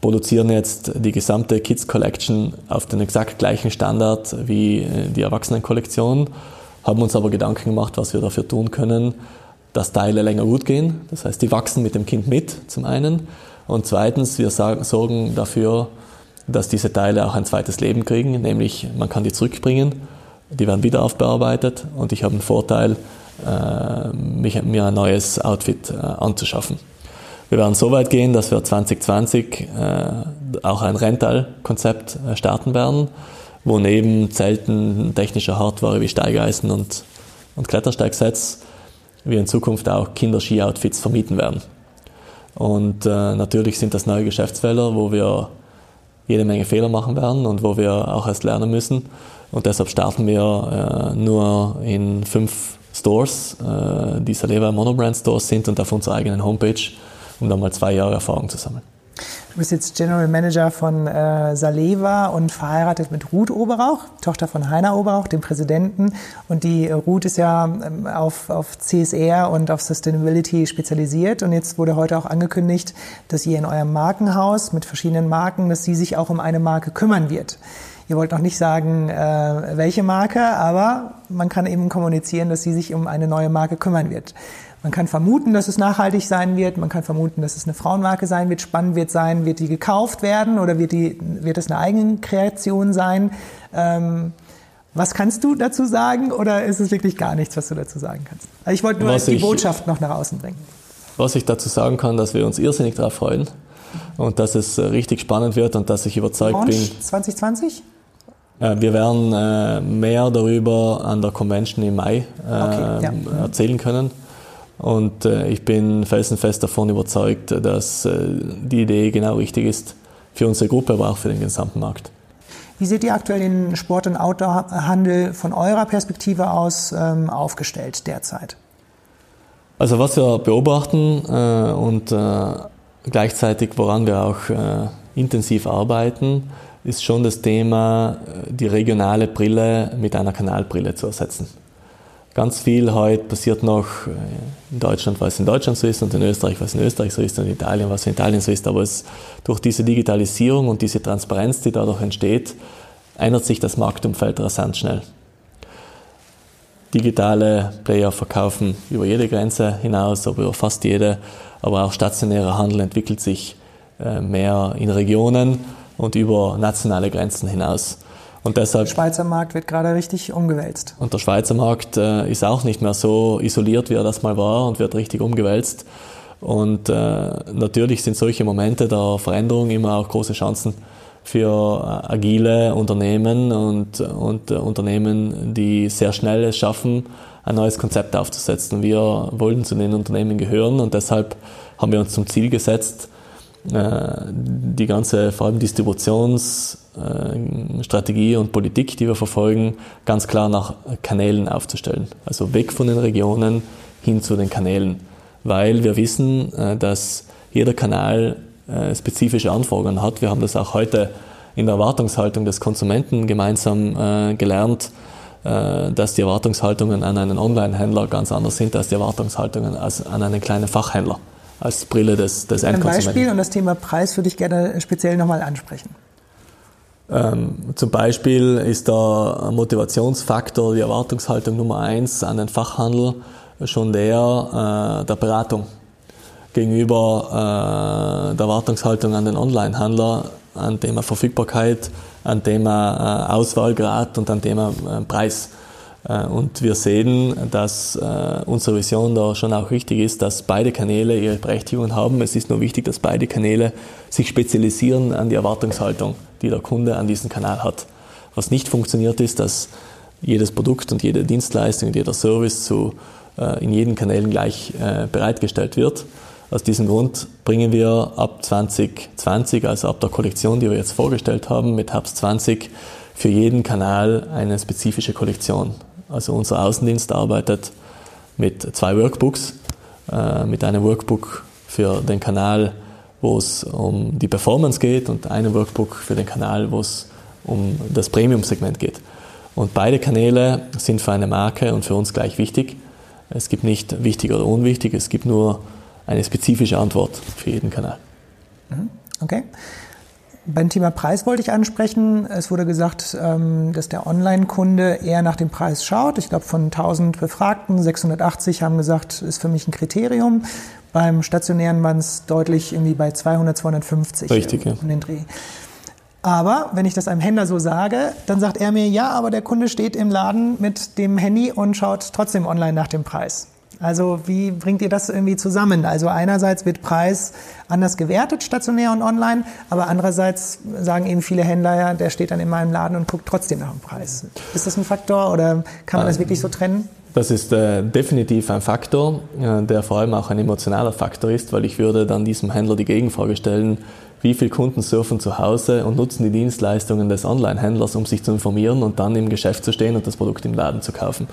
produzieren jetzt die gesamte Kids Collection auf den exakt gleichen Standard wie äh, die Erwachsenenkollektion, haben uns aber Gedanken gemacht, was wir dafür tun können, dass Teile länger gut gehen. Das heißt, die wachsen mit dem Kind mit, zum einen. Und zweitens, wir sorgen dafür, dass diese Teile auch ein zweites Leben kriegen, nämlich man kann die zurückbringen, die werden wieder aufbearbeitet und ich habe einen Vorteil, äh, mich, mir ein neues Outfit äh, anzuschaffen. Wir werden so weit gehen, dass wir 2020 äh, auch ein Rental-Konzept starten werden, wo neben Zelten, technischer Hardware wie Steigeisen und, und Klettersteigsets wir in Zukunft auch Kinder-Ski-Outfits vermieten werden. Und äh, natürlich sind das neue Geschäftsfelder, wo wir jede Menge Fehler machen werden und wo wir auch erst lernen müssen. Und deshalb starten wir äh, nur in fünf Stores, äh, die Saleva Monobrand Stores sind und auf unserer eigenen Homepage, um dann mal zwei Jahre Erfahrung zu sammeln. Du bist jetzt General Manager von äh, Saleva und verheiratet mit Ruth Oberauch, Tochter von Heiner Oberauch, dem Präsidenten. Und die äh, Ruth ist ja ähm, auf, auf CSR und auf Sustainability spezialisiert. Und jetzt wurde heute auch angekündigt, dass ihr in eurem Markenhaus mit verschiedenen Marken, dass sie sich auch um eine Marke kümmern wird. Ihr wollt noch nicht sagen, äh, welche Marke, aber man kann eben kommunizieren, dass sie sich um eine neue Marke kümmern wird. Man kann vermuten, dass es nachhaltig sein wird. Man kann vermuten, dass es eine Frauenmarke sein wird. Spannend wird sein, wird die gekauft werden oder wird, die, wird es eine eigene Kreation sein? Ähm, was kannst du dazu sagen oder ist es wirklich gar nichts, was du dazu sagen kannst? Also ich wollte nur was die ich, Botschaft noch nach außen bringen. Was ich dazu sagen kann, dass wir uns irrsinnig darauf freuen und dass es äh, richtig spannend wird und dass ich überzeugt Launch bin. 2020? Äh, wir werden äh, mehr darüber an der Convention im Mai okay, ja. erzählen können. Und äh, ich bin felsenfest davon überzeugt, dass äh, die Idee genau richtig ist für unsere Gruppe, aber auch für den gesamten Markt. Wie seht ihr aktuell den Sport- und Outdoor-Handel von eurer Perspektive aus ähm, aufgestellt derzeit? Also was wir beobachten äh, und gleichzeitig woran wir auch intensiv arbeiten, ist schon das Thema, die regionale Brille mit einer Kanalbrille zu ersetzen. Ganz viel heute passiert noch äh, in Deutschland, was in Deutschland so ist und in Österreich, was in Österreich so ist und in Italien, was in Italien so ist. Aber es, durch diese Digitalisierung und diese Transparenz, die dadurch entsteht, ändert sich das Marktumfeld rasant schnell. Digitale Player verkaufen über jede Grenze hinaus, aber über fast jede. Aber auch stationärer Handel entwickelt sich äh, mehr in Regionen und über nationale Grenzen hinaus. Und deshalb, der Schweizer Markt wird gerade richtig umgewälzt. Und der Schweizer Markt äh, ist auch nicht mehr so isoliert, wie er das mal war und wird richtig umgewälzt. Und äh, natürlich sind solche Momente der Veränderung immer auch große Chancen für agile Unternehmen und, und äh, Unternehmen, die sehr schnell es schaffen, ein neues Konzept aufzusetzen. Wir wollen zu den Unternehmen gehören und deshalb haben wir uns zum Ziel gesetzt, äh, die ganze vor allem Distributionsstrategie und Politik, die wir verfolgen, ganz klar nach Kanälen aufzustellen. Also weg von den Regionen hin zu den Kanälen, weil wir wissen, äh, dass jeder Kanal äh, spezifische Anforderungen hat. Wir haben das auch heute in der Erwartungshaltung des Konsumenten gemeinsam äh, gelernt, äh, dass die Erwartungshaltungen an einen Online-Händler ganz anders sind als die Erwartungshaltungen an einen kleinen Fachhändler als Brille des, des Ein Beispiel und das Thema Preis würde ich gerne speziell nochmal ansprechen. Ähm, zum Beispiel ist der Motivationsfaktor, die Erwartungshaltung Nummer eins an den Fachhandel schon der äh, der Beratung gegenüber äh, der Erwartungshaltung an den Online-Händler, an Thema Verfügbarkeit, an Thema äh, Auswahlgrad und an Thema äh, Preis. Äh, und wir sehen, dass äh, unsere Vision da schon auch richtig ist, dass beide Kanäle ihre Berechtigung haben. Es ist nur wichtig, dass beide Kanäle sich spezialisieren an die Erwartungshaltung, die der Kunde an diesen Kanal hat. Was nicht funktioniert ist, dass jedes Produkt und jede Dienstleistung und jeder Service zu, äh, in jeden Kanälen gleich bereitgestellt wird, aus diesem Grund bringen wir ab 2020, also ab der Kollektion, die wir jetzt vorgestellt haben, mit Herbst 20, für jeden Kanal eine spezifische Kollektion. Also unser Außendienst arbeitet mit zwei Workbooks, äh, mit einem Workbook für den Kanal, wo es um die Performance geht und einem Workbook für den Kanal, wo es um das Premium-Segment geht. Und beide Kanäle sind für eine Marke und für uns gleich wichtig. Es gibt nicht wichtig oder unwichtig, es gibt nur eine spezifische Antwort für jeden Kanal. Mhm. Okay. Beim Thema Preis wollte ich ansprechen. Es wurde gesagt, ähm, dass der Online-Kunde eher nach dem Preis schaut. Ich glaube, von 1000 Befragten, 680 haben gesagt, ist für mich ein Kriterium. Beim stationären waren es deutlich irgendwie bei 200, 250 Richtig, ja. in den Dreh. Aber wenn ich das einem Händler so sage, dann sagt er mir, ja, aber der Kunde steht im Laden mit dem Handy und schaut trotzdem online nach dem Preis. Also wie bringt ihr das irgendwie zusammen? Also einerseits wird Preis anders gewertet, stationär und online, aber andererseits sagen eben viele Händler, ja, der steht dann in meinem Laden und guckt trotzdem nach dem Preis. Ist das ein Faktor oder kann man das wirklich so trennen? Das ist äh, definitiv ein Faktor, äh, der vor allem auch ein emotionaler Faktor ist, weil ich würde dann diesem Händler die Gegenfrage stellen, wie viele Kunden surfen zu Hause und nutzen die Dienstleistungen des Online-Händlers, um sich zu informieren und dann im Geschäft zu stehen und das Produkt im Laden zu kaufen.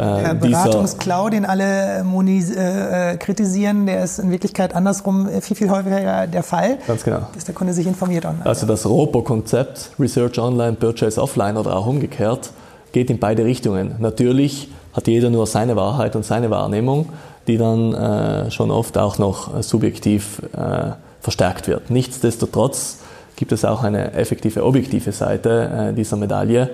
Äh, der Beratungsklau, den alle Monis, äh, äh, kritisieren, der ist in Wirklichkeit andersrum viel, viel häufiger der Fall. Ganz genau. Dass der Kunde sich informiert online. Also das ROPO-Konzept, Research Online, Purchase Offline oder auch umgekehrt, geht in beide Richtungen. Natürlich hat jeder nur seine Wahrheit und seine Wahrnehmung, die dann äh, schon oft auch noch subjektiv äh, verstärkt wird. Nichtsdestotrotz gibt es auch eine effektive objektive Seite äh, dieser Medaille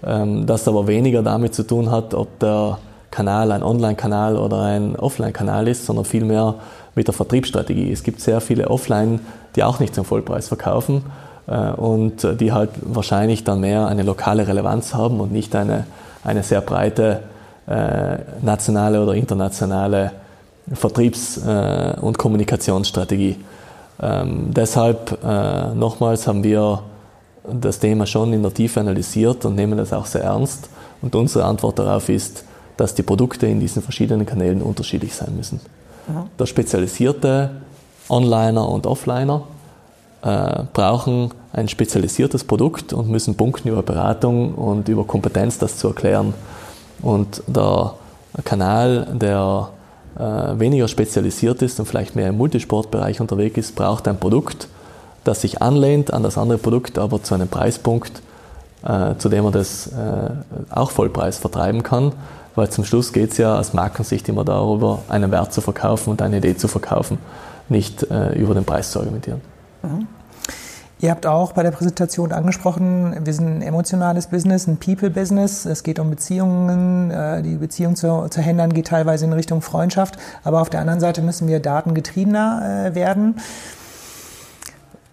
das aber weniger damit zu tun hat, ob der Kanal ein Online-Kanal oder ein Offline-Kanal ist, sondern vielmehr mit der Vertriebsstrategie. Es gibt sehr viele Offline, die auch nicht zum Vollpreis verkaufen äh, und die halt wahrscheinlich dann mehr eine lokale Relevanz haben und nicht eine, eine sehr breite äh, nationale oder internationale Vertriebs- äh, und Kommunikationsstrategie. Ähm, deshalb nochmals haben wir das Thema schon in der Tiefe analysiert und nehmen das auch sehr ernst. Und unsere Antwort darauf ist, dass die Produkte in diesen verschiedenen Kanälen unterschiedlich sein müssen. Mhm. Der spezialisierte Onliner und Offliner äh, brauchen ein spezialisiertes Produkt und müssen punkten über Beratung und über Kompetenz, das zu erklären. Und der Kanal, der äh, weniger spezialisiert ist und vielleicht mehr im Multisportbereich unterwegs ist, braucht ein Produkt, das sich anlehnt an das andere Produkt, aber zu einem Preispunkt, äh, zu dem man das äh, auch Vollpreis vertreiben kann. Weil zum Schluss geht es ja aus Markensicht immer darüber, einen Wert zu verkaufen und eine Idee zu verkaufen, nicht äh, über den Preis zu argumentieren. Mhm. Ihr habt auch bei der Präsentation angesprochen, wir sind ein emotionales Business, ein People-Business. Es geht um Beziehungen. Äh, die Beziehung zu, zu Händlern geht teilweise in Richtung Freundschaft. Aber auf der anderen Seite müssen wir datengetriebener äh, werden.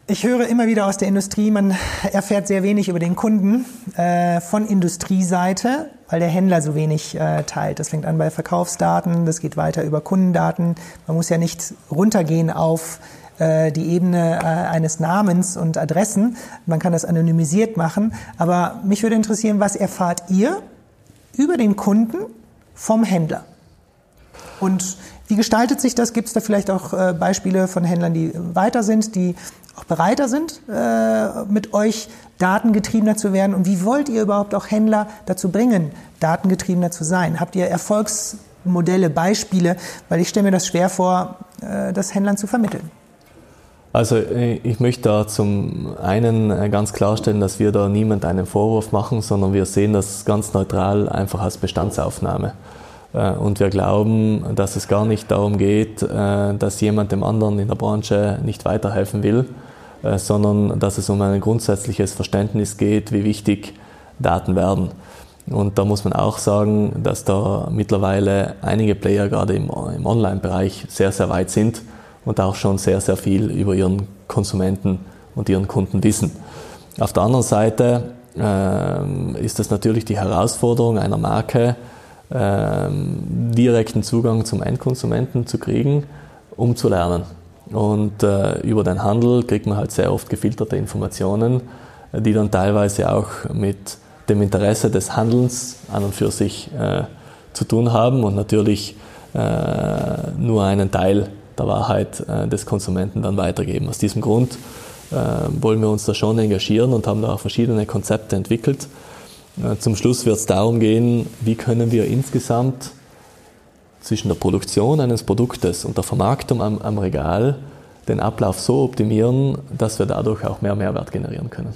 Ich höre immer wieder aus der Industrie, man erfährt sehr wenig über den Kunden äh, von Industrieseite, weil der Händler so wenig äh, teilt. Das fängt an bei Verkaufsdaten, das geht weiter über Kundendaten. Man muss ja nicht runtergehen auf äh, die Ebene äh, eines Namens und Adressen. Man kann das anonymisiert machen. Aber mich würde interessieren, was erfahrt ihr über den Kunden vom Händler? Und wie gestaltet sich das? Gibt es da vielleicht auch äh, Beispiele von Händlern, die weiter sind, die auch bereiter sind, äh, mit euch datengetriebener zu werden? Und wie wollt ihr überhaupt auch Händler dazu bringen, datengetriebener zu sein? Habt ihr Erfolgsmodelle, Beispiele? Weil ich stelle mir das schwer vor, äh, das Händlern zu vermitteln. Also äh, ich möchte da zum einen äh, ganz klarstellen, dass wir da niemand einen Vorwurf machen, sondern wir sehen das ganz neutral einfach als Bestandsaufnahme. Äh, und wir glauben, dass es gar nicht darum geht, dass jemand dem anderen in der Branche nicht weiterhelfen will, sondern dass es um ein grundsätzliches Verständnis geht, wie wichtig Daten werden. Und da muss man auch sagen, dass da mittlerweile einige Player gerade im, Online-Bereich sehr, sehr weit sind und auch schon sehr, sehr viel über ihren Konsumenten und ihren Kunden wissen. Auf der anderen Seite ähm, ist es natürlich die Herausforderung einer Marke, ähm, direkten Zugang zum Endkonsumenten zu kriegen, um zu lernen. Und äh, über den Handel kriegt man halt sehr oft gefilterte Informationen, die dann teilweise auch mit dem Interesse des Handelns an und für sich äh, zu tun haben und natürlich äh, nur einen Teil der Wahrheit äh, des Konsumenten dann weitergeben. Aus diesem Grund äh, wollen wir uns da schon engagieren und haben da auch verschiedene Konzepte entwickelt. Äh, zum Schluss wird es darum gehen, wie können wir insgesamt zwischen der Produktion eines Produktes und der Vermarktung am, am Regal den Ablauf so optimieren, dass wir dadurch auch mehr Mehrwert generieren können.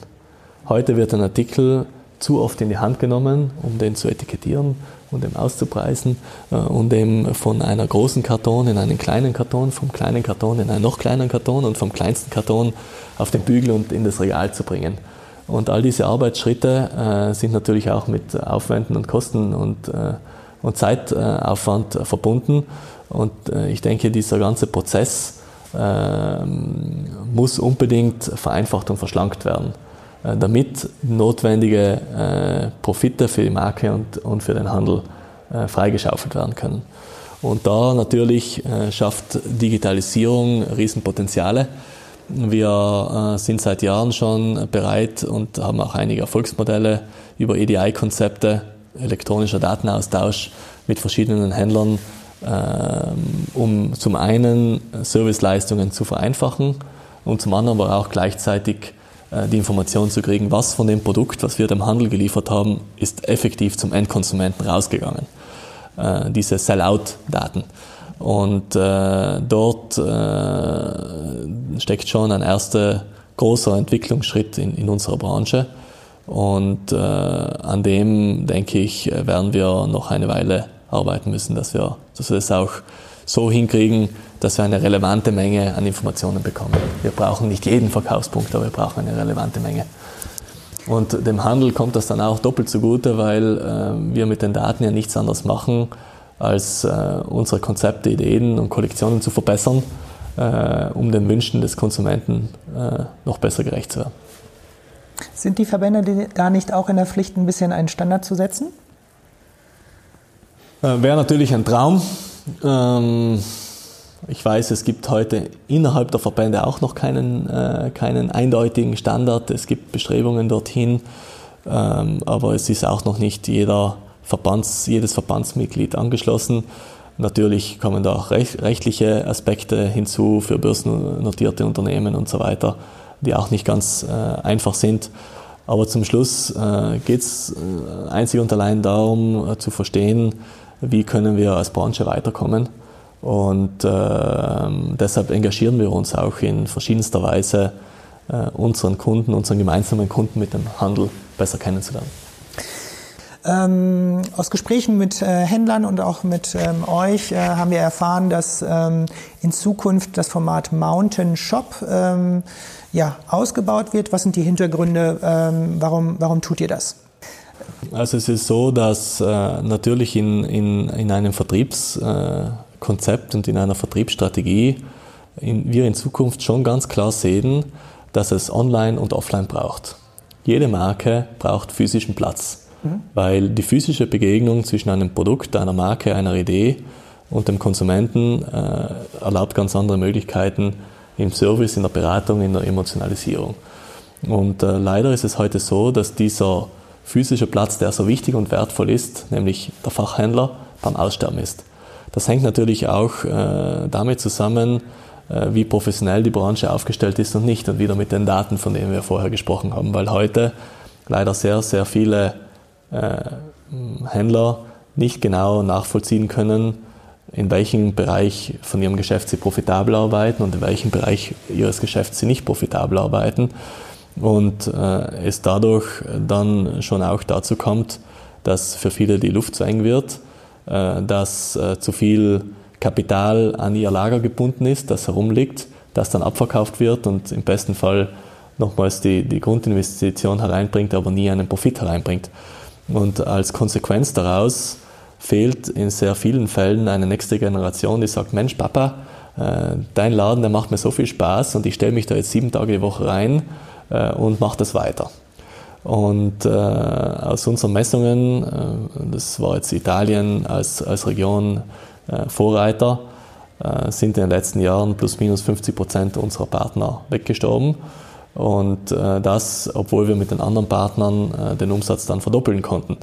Heute wird ein Artikel zu oft in die Hand genommen, um den zu etikettieren und eben auszupreisen äh, und eben von einer großen Karton in einen kleinen Karton, vom kleinen Karton in einen noch kleineren Karton und vom kleinsten Karton auf den Bügel und in das Regal zu bringen. Und all diese Arbeitsschritte äh, sind natürlich auch mit Aufwänden und Kosten und, äh, und Zeitaufwand verbunden. Und äh, ich denke, dieser ganze Prozess ähm, muss unbedingt vereinfacht und verschlankt werden. Äh, damit notwendige äh, Profite für die Marke und, und für den Handel äh, freigeschaufelt werden können. Und da natürlich schafft Digitalisierung Riesenpotenziale. Wir sind seit Jahren schon bereit und haben auch einige Erfolgsmodelle über EDI-Konzepte, elektronischer Datenaustausch mit verschiedenen Händlern, ähm, um zum einen Serviceleistungen zu vereinfachen und zum anderen aber auch gleichzeitig äh, die Information zu kriegen, was von dem Produkt, was wir dem Handel geliefert haben, ist effektiv zum Endkonsumenten rausgegangen. Äh, diese Sell-out-Daten. Und äh, dort äh, steckt schon ein erster großer Entwicklungsschritt in, in unserer Branche. Und äh, an dem, denke ich, werden wir noch eine Weile arbeiten müssen, dass wir, dass wir das auch so hinkriegen, dass wir eine relevante Menge an Informationen bekommen. Wir brauchen nicht jeden Verkaufspunkt, aber wir brauchen eine relevante Menge. Und dem Handel kommt das dann auch doppelt zugute, weil äh, wir mit den Daten ja nichts anderes machen, als äh, unsere Konzepte, Ideen und Kollektionen zu verbessern, äh, um den Wünschen des Konsumenten äh, noch besser gerecht zu werden. Sind die Verbände da nicht auch in der Pflicht, ein bisschen einen Standard zu setzen? Äh, Wäre natürlich ein Traum. Ähm, ich weiß, es gibt heute innerhalb der Verbände auch noch keinen, äh, keinen eindeutigen Standard. Es gibt Bestrebungen dorthin, ähm, aber es ist auch noch nicht jeder Verbands, jedes Verbandsmitglied angeschlossen. Natürlich kommen da auch rechtliche Aspekte hinzu für börsennotierte Unternehmen und so weiter, die auch nicht ganz äh, einfach sind. Aber zum Schluss äh, geht es äh, einzig und allein darum äh, zu verstehen, wie können wir als Branche weiterkommen und äh, deshalb engagieren wir uns auch in verschiedenster Weise, äh, unseren Kunden, unseren gemeinsamen Kunden mit dem Handel besser kennenzulernen. Ähm, aus Gesprächen mit äh, Händlern und auch mit ähm, euch äh, haben wir erfahren, dass ähm, in Zukunft das Format Mountain Shop ähm, ja, ausgebaut wird. Was sind die Hintergründe? Ähm, warum, warum tut ihr das? Also es ist so, dass äh, natürlich in, in, in einem Vertriebs äh, und in einer Vertriebsstrategie in, wir in Zukunft schon ganz klar sehen, dass es online und offline braucht. Jede Marke braucht physischen Platz, mhm. weil die physische Begegnung zwischen einem Produkt, einer Marke, einer Idee und dem Konsumenten äh, erlaubt ganz andere Möglichkeiten im Service, in der Beratung, in der Emotionalisierung. Und äh, leider ist es heute so, dass dieser physische Platz, der so wichtig und wertvoll ist, nämlich der Fachhändler, beim Aussterben ist. Das hängt natürlich auch äh, damit zusammen, äh, wie professionell die Branche aufgestellt ist und nicht und wieder mit den Daten, von denen wir vorher gesprochen haben, weil heute leider sehr, sehr viele Händler nicht genau nachvollziehen können, in welchem Bereich von ihrem Geschäft sie profitabel arbeiten und in welchem Bereich ihres Geschäfts sie nicht profitabel arbeiten. Und äh, es dadurch dann schon auch dazu kommt, dass für viele die Luft zu eng wird, äh, dass äh, zu viel Kapital an ihr Lager gebunden ist, das herumliegt, das dann abverkauft wird und im besten Fall nochmals die, die Grundinvestition hereinbringt, aber nie einen Profit hereinbringt. Und als Konsequenz daraus fehlt in sehr vielen Fällen eine nächste Generation, die sagt, Mensch, Papa, äh, dein Laden, der macht mir so viel Spaß und ich stelle mich da jetzt sieben Tage die Woche rein äh, und mache das weiter. Und äh, aus unseren Messungen, das war jetzt Italien als, als Region Vorreiter, sind in den letzten Jahren plus minus 50 Prozent unserer Partner weggestorben. Und das, obwohl wir mit den anderen Partnern den Umsatz dann verdoppeln konnten.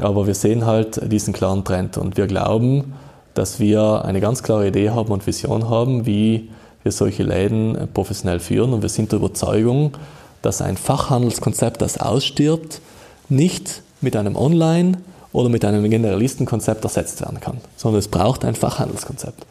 Aber wir sehen halt diesen klaren Trend und wir glauben, dass wir eine ganz klare Idee haben und Vision haben, wie wir solche Läden professionell führen. Und wir sind der Überzeugung, dass ein Fachhandelskonzept, das ausstirbt, nicht mit einem Online- oder mit einem Generalistenkonzept ersetzt werden kann, sondern es braucht ein Fachhandelskonzept,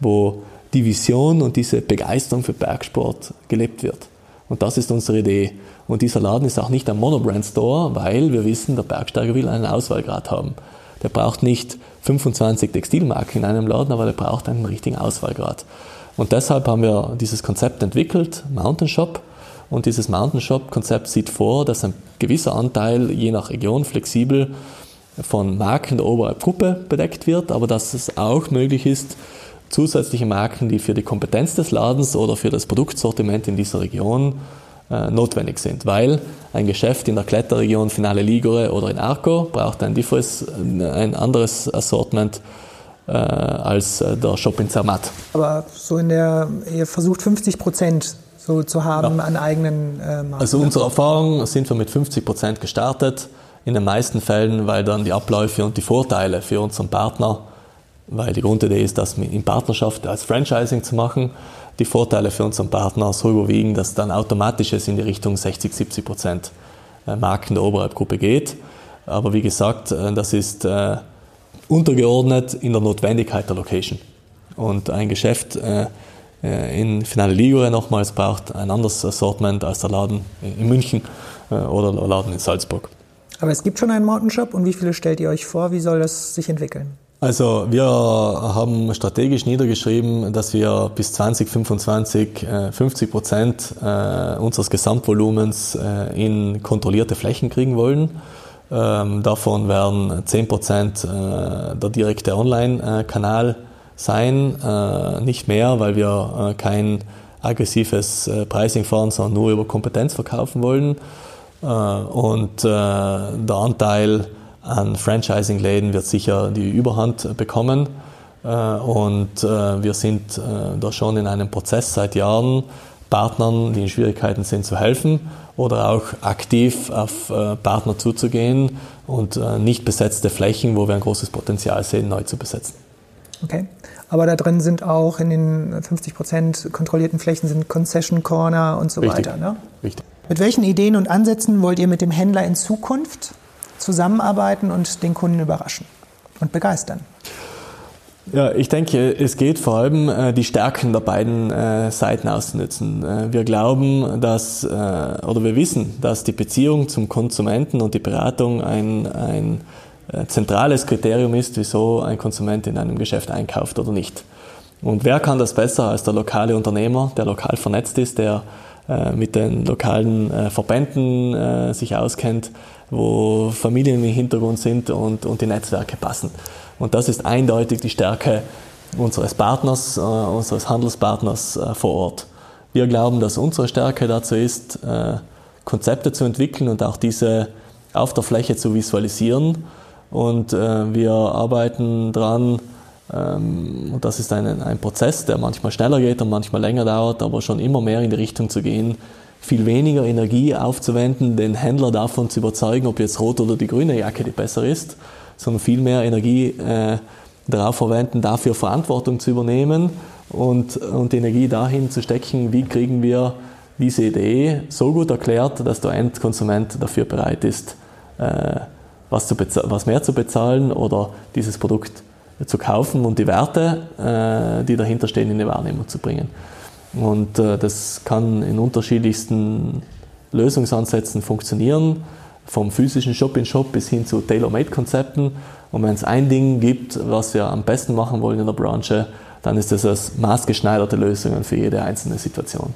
wo die Vision und diese Begeisterung für Bergsport gelebt wird. Und das ist unsere Idee. Und dieser Laden ist auch nicht ein Monobrand-Store, weil wir wissen, der Bergsteiger will einen Auswahlgrad haben. Der braucht nicht 25 Textilmarken in einem Laden, aber der braucht einen richtigen Auswahlgrad. Und deshalb haben wir dieses Konzept entwickelt, Mountain Shop. Und dieses Mountain Shop-Konzept sieht vor, dass ein gewisser Anteil je nach Region flexibel von Marken der Obergruppe bedeckt wird, aber dass es auch möglich ist, zusätzliche Marken, die für die Kompetenz des Ladens oder für das Produktsortiment in dieser Region äh, notwendig sind, weil ein Geschäft in der Kletterregion Finale Ligure oder in Arco braucht ein, differes, ein anderes Assortment äh, als äh, der Shop in Zermatt. Aber so in der, ihr versucht 50 Prozent so zu haben ja. an eigenen äh, Marken. Also unsere Erfahrung sind wir mit 50 Prozent gestartet. In den meisten Fällen, weil dann die Abläufe und die Vorteile für unseren Partner weil die Grundidee ist, das in Partnerschaft als Franchising zu machen. Die Vorteile für unseren Partner so überwiegen, dass dann automatisch es in die Richtung 60, 70 Prozent äh, Marken der Oberhalbgruppe geht. Aber wie gesagt, äh, das ist äh, untergeordnet in der Notwendigkeit der Location. Und ein Geschäft in Finale Ligure nochmals braucht ein anderes Assortment als der Laden in München oder der Laden in Salzburg. Aber es gibt schon einen Mountain Shop und wie viele stellt ihr euch vor? Wie soll das sich entwickeln? Also wir haben strategisch niedergeschrieben, dass wir bis 2025 50 äh, Prozent äh, unseres Gesamtvolumens äh, in kontrollierte Flächen kriegen wollen. Ähm, davon werden 10 Prozent der direkte Online-Kanal sein, nicht mehr, weil wir kein aggressives Pricing fahren, sondern nur über Kompetenz verkaufen wollen. Und der Anteil an Franchising-Läden wird sicher die Überhand bekommen. Äh, und äh, wir sind äh, da schon in einem Prozess seit Jahren, Partnern, die in Schwierigkeiten sind, zu helfen oder auch aktiv auf Partner zuzugehen und nicht besetzte Flächen, wo wir ein großes Potenzial sehen, neu zu besetzen. Okay. Aber da drin sind auch in den 50 Prozent kontrollierten Flächen sind Concession Corner und so Richtig. weiter. Ne? Richtig. Mit welchen Ideen und Ansätzen wollt ihr mit dem Händler in Zukunft zusammenarbeiten und den Kunden überraschen und begeistern? Ja, ich denke, es geht vor allem, äh, die Stärken der beiden äh, Seiten auszunutzen. Äh, wir glauben, dass, oder wir wissen, dass die Beziehung zum Konsumenten und die Beratung ein, ein zentrales Kriterium ist, wieso ein Konsument in einem Geschäft einkauft oder nicht. Und wer kann das besser als der lokale Unternehmer, der lokal vernetzt ist, der mit den lokalen Verbänden sich auskennt, wo Familien im Hintergrund sind und, und die Netzwerke passen. Und das ist eindeutig die Stärke unseres Partners, äh, unseres Handelspartners äh, vor Ort. wir glauben, dass unsere Stärke dazu ist, äh, Konzepte zu entwickeln und auch diese auf der Fläche zu visualisieren. Und äh, wir arbeiten daran, ähm, und das ist ein, ein Prozess, der manchmal schneller geht und manchmal länger dauert, aber schon immer mehr in die Richtung zu gehen, viel weniger Energie aufzuwenden, den Händler davon zu überzeugen, ob jetzt rot oder die grüne Jacke die besser ist, sondern viel mehr Energie äh, darauf verwenden, dafür Verantwortung zu übernehmen und, und Energie dahin zu stecken, wie kriegen wir diese Idee so gut erklärt, dass der Endkonsument dafür bereit ist, äh, was, zu was mehr zu bezahlen oder dieses Produkt zu kaufen und die Werte, äh, die dahinter stehen, in die Wahrnehmung zu bringen. Und äh, das kann in unterschiedlichsten Lösungsansätzen funktionieren, vom physischen Shop-in-Shop bis hin zu Tailor-Made-Konzepten. Und wenn es ein Ding gibt, was wir am besten machen wollen in der Branche, dann ist es als maßgeschneiderte Lösungen für jede einzelne Situation.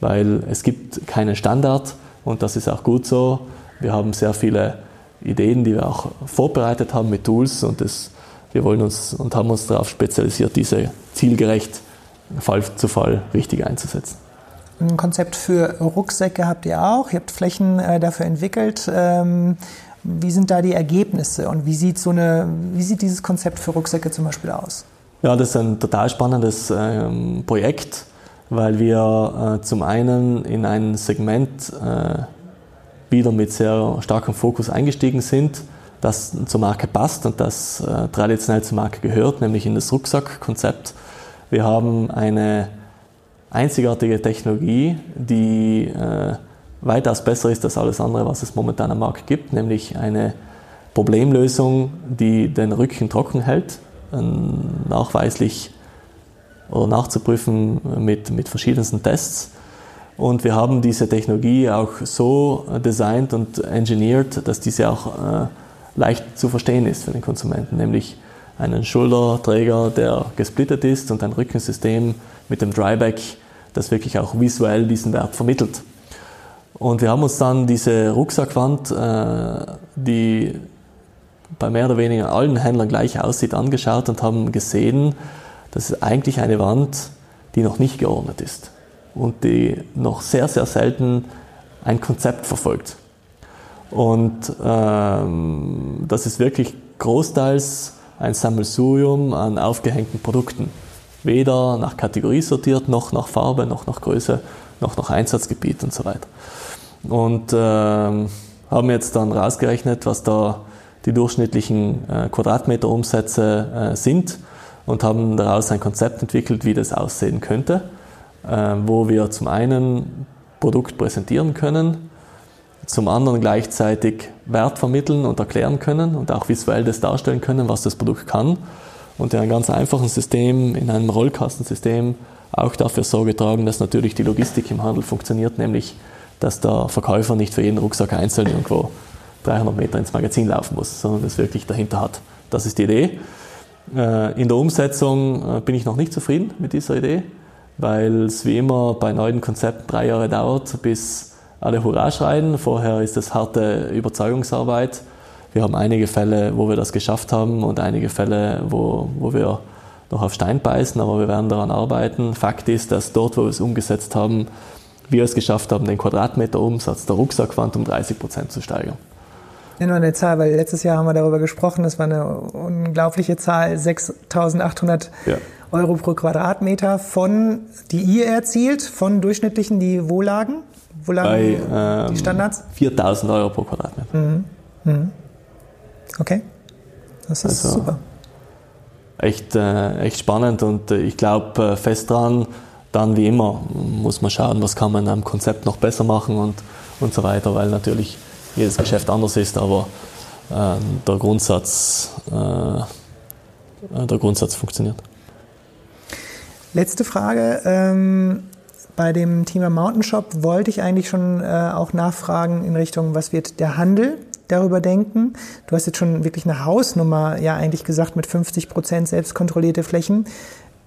Weil es gibt keinen Standard und das ist auch gut so. Wir haben sehr viele Ideen, die wir auch vorbereitet haben mit Tools und das, wir wollen uns und haben uns darauf spezialisiert, diese zielgerecht Fall zu Fall richtig einzusetzen. Ein Konzept für Rucksäcke habt ihr auch. Ihr habt Flächen äh, dafür entwickelt. Ähm, wie sind da die Ergebnisse und wie sieht, so eine, wie sieht dieses Konzept für Rucksäcke zum Beispiel aus? Ja, das ist ein total spannendes ähm, Projekt, weil wir äh, zum einen in ein Segment äh, wieder mit sehr starkem Fokus eingestiegen sind, das zur Marke passt und das äh, traditionell zur Marke gehört, nämlich in das Rucksackkonzept. Wir haben eine einzigartige Technologie, die äh, weitaus besser ist als alles andere, was es momentan am Markt gibt, nämlich eine Problemlösung, die den Rücken trocken hält nachweislich oder nachzuprüfen mit, mit verschiedensten Tests. Und wir haben diese Technologie auch so designt und engineert, dass diese auch äh, leicht zu verstehen ist für den Konsumenten, nämlich einen Schulterträger, der gesplittet ist und ein Rückensystem mit dem Dryback, das wirklich auch visuell diesen Wert vermittelt. Und wir haben uns dann diese Rucksackwand, äh, die bei mehr oder weniger allen Händlern gleich aussieht, angeschaut und haben gesehen, dass es eigentlich eine Wand, die noch nicht geordnet ist und die noch sehr, sehr selten ein Konzept verfolgt. Und ähm, das ist wirklich großteils ein Sammelsurium an aufgehängten Produkten. Weder nach Kategorie sortiert, noch nach Farbe, noch nach Größe, noch nach Einsatzgebiet und so weiter. Und ähm, haben jetzt dann rausgerechnet, was da die durchschnittlichen äh, Quadratmeterumsätze äh, sind und haben daraus ein Konzept entwickelt, wie das aussehen könnte, äh, wo wir zum einen Produkt präsentieren können, zum anderen gleichzeitig Wert vermitteln und erklären können und auch visuell das darstellen können, was das Produkt kann und in einem ganz einfachen System, in einem Rollkastensystem auch dafür Sorge tragen, dass natürlich die Logistik im Handel funktioniert, nämlich dass der Verkäufer nicht für jeden Rucksack einzeln irgendwo 300 Meter ins Magazin laufen muss, sondern es wirklich dahinter hat. Das ist die Idee. Äh, in der Umsetzung äh, bin ich noch nicht zufrieden mit dieser Idee, weil es wie immer bei neuen Konzepten drei Jahre dauert, bis alle Hurra schreien. Vorher ist es harte Überzeugungsarbeit. Wir haben einige Fälle, wo wir das geschafft haben und einige Fälle, wo, wo wir noch auf Stein beißen, aber wir werden daran arbeiten. Fakt ist, dass dort, wo wir es umgesetzt haben, wir es geschafft haben, den Quadratmeterumsatz der Rucksackwand um 30 Prozent zu steigern. Nennen wir eine Zahl, weil letztes Jahr haben wir darüber gesprochen, das war eine unglaubliche Zahl, 6.800 ja. Euro pro Quadratmeter von, die ihr erzielt, von durchschnittlichen, die wo lagen? Wo lagen Bei, ähm, die Standards? 4.000 Euro pro Quadratmeter. Mhm. Mhm. Okay, das ist also super. Echt, äh, echt spannend und äh, ich glaube äh, fest dran, dann wie immer muss man schauen, was kann man am Konzept noch besser machen und, und so weiter, weil natürlich jedes Geschäft anders ist, aber äh, der, Grundsatz, äh, der Grundsatz funktioniert. Letzte Frage. Ähm, bei dem Thema Mountain Shop wollte ich eigentlich schon äh, auch nachfragen in Richtung, was wird der Handel darüber denken? Du hast jetzt schon wirklich eine Hausnummer ja eigentlich gesagt mit 50 Prozent selbstkontrollierte Flächen.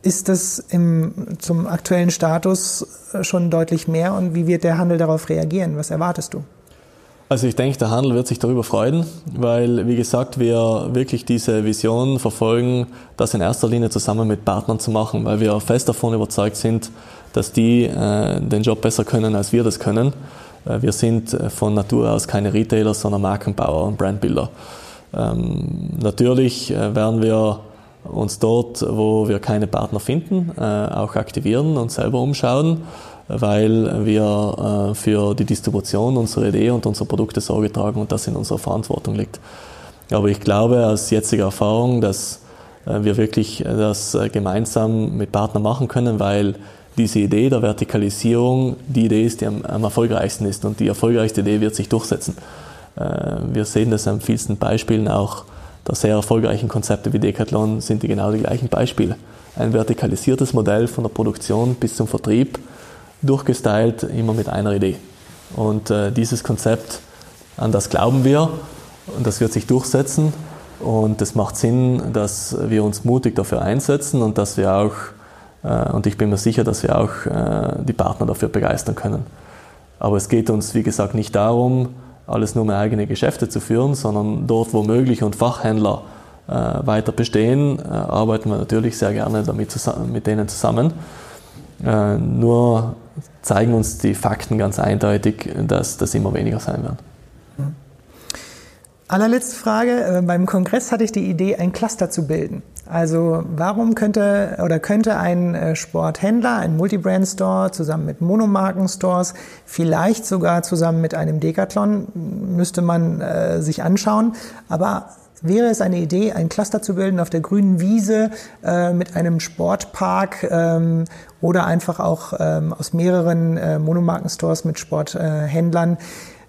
Ist das im, zum aktuellen Status äh, schon deutlich mehr und wie wird der Handel darauf reagieren? Was erwartest du? Also ich denke, der Handel wird sich darüber freuen, weil, wie gesagt, wir wirklich diese Vision verfolgen, das in erster Linie zusammen mit Partnern zu machen, weil wir fest davon überzeugt sind, dass die äh, den Job besser können, als wir das können. Äh, wir sind äh, von Natur aus keine Retailer, sondern Markenbauer und Brandbuilder. Ähm, natürlich äh, werden wir uns dort, wo wir keine Partner finden, äh, auch aktivieren und selber umschauen, weil wir äh, für die Distribution unserer Idee und unserer Produkte Sorge tragen und das in unserer Verantwortung liegt. Aber ich glaube aus jetziger Erfahrung, dass wir wirklich das gemeinsam mit Partnern machen können, weil diese Idee der Vertikalisierung die Idee ist, die am, am erfolgreichsten ist und die erfolgreichste Idee wird sich durchsetzen. Wir sehen das an vielsten Beispielen auch der sehr erfolgreichen Konzepte wie Decathlon sind die genau die gleichen Beispiele. Ein vertikalisiertes Modell von der Produktion bis zum Vertrieb, durchgestylt, immer mit einer Idee. Und äh, dieses Konzept, an das glauben wir und das wird sich durchsetzen. Und es macht Sinn, dass wir uns mutig dafür einsetzen und dass wir auch, äh, und ich bin mir sicher, dass wir auch äh, die Partner dafür begeistern können. Aber es geht uns, wie gesagt, nicht darum, alles nur mehr eigene Geschäfte zu führen, sondern dort, wo möglich und Fachhändler äh, weiter bestehen, äh, arbeiten wir natürlich sehr gerne damit zusammen, mit denen zusammen. Äh, nur zeigen uns die Fakten ganz eindeutig, dass das immer weniger sein werden. Allerletzte Frage. Äh, beim Kongress hatte ich die Idee, ein Cluster zu bilden. Also warum könnte oder könnte ein äh, Sporthändler, ein Multibrand-Store zusammen mit Monomarken-Stores, vielleicht sogar zusammen mit einem Decathlon, müsste man äh, sich anschauen. Aber wäre es eine Idee, ein Cluster zu bilden auf der grünen Wiese äh, mit einem Sportpark ähm, oder einfach auch ähm, aus mehreren äh, Monomarken-Stores mit Sporthändlern?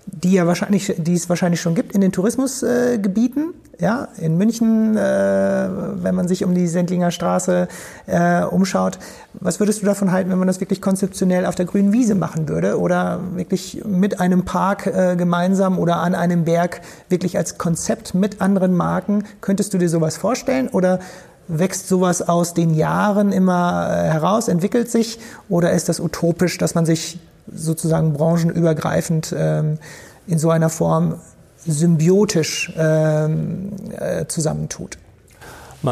Die ja wahrscheinlich, die es wahrscheinlich schon gibt in den Tourismusgebieten, äh, ja, in München, äh, wenn man sich um die Sendlinger Straße äh, umschaut. Was würdest du davon halten, wenn man das wirklich konzeptionell auf der grünen Wiese machen würde oder wirklich mit einem Park äh, gemeinsam oder an einem Berg wirklich als Konzept mit anderen Marken? Könntest du dir sowas vorstellen oder wächst sowas aus den Jahren immer äh, heraus, entwickelt sich oder ist das utopisch, dass man sich sozusagen branchenübergreifend ähm, in so einer Form symbiotisch ähm, äh, zusammentut?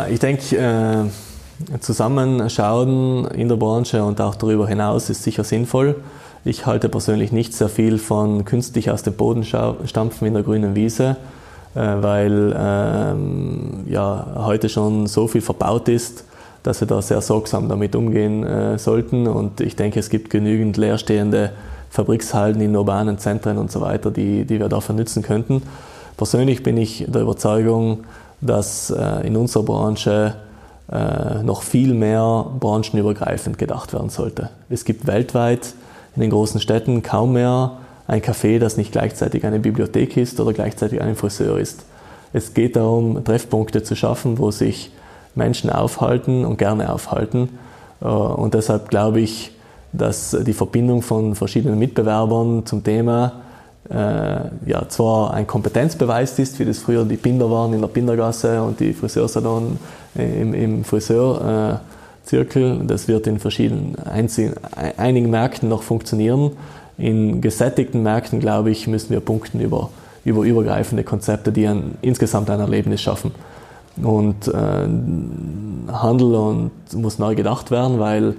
Ich denke, äh, Zusammenschauen in der Branche und auch darüber hinaus ist sicher sinnvoll. Ich halte persönlich nicht sehr viel von künstlich aus dem Boden stampfen in der grünen Wiese, äh, weil ähm, ja, heute schon so viel verbaut ist, dass wir da sehr sorgsam damit umgehen äh, sollten. Und ich denke, es gibt genügend leerstehende Fabrikshallen in urbanen Zentren und so weiter, die, die wir dafür nützen könnten. Persönlich bin ich der Überzeugung, dass äh, in unserer Branche äh, noch viel mehr branchenübergreifend gedacht werden sollte. Es gibt weltweit in den großen Städten kaum mehr ein Café, das nicht gleichzeitig eine Bibliothek ist oder gleichzeitig ein Friseur ist. Es geht darum, Treffpunkte zu schaffen, wo sich Menschen aufhalten und gerne aufhalten. Äh, und deshalb glaube ich, dass die Verbindung von verschiedenen Mitbewerbern zum Thema äh, ja, zwar ein Kompetenzbeweis ist, wie das früher die Binder waren in der Bindergasse und die Friseursalon im, im Friseurzirkel. Das wird in verschiedenen, einzigen, einigen Märkten noch funktionieren. In gesättigten Märkten, glaube ich, müssen wir punkten über, über übergreifende Konzepte, die ein, insgesamt ein Erlebnis schaffen. Und äh, Handel und muss neu gedacht werden, weil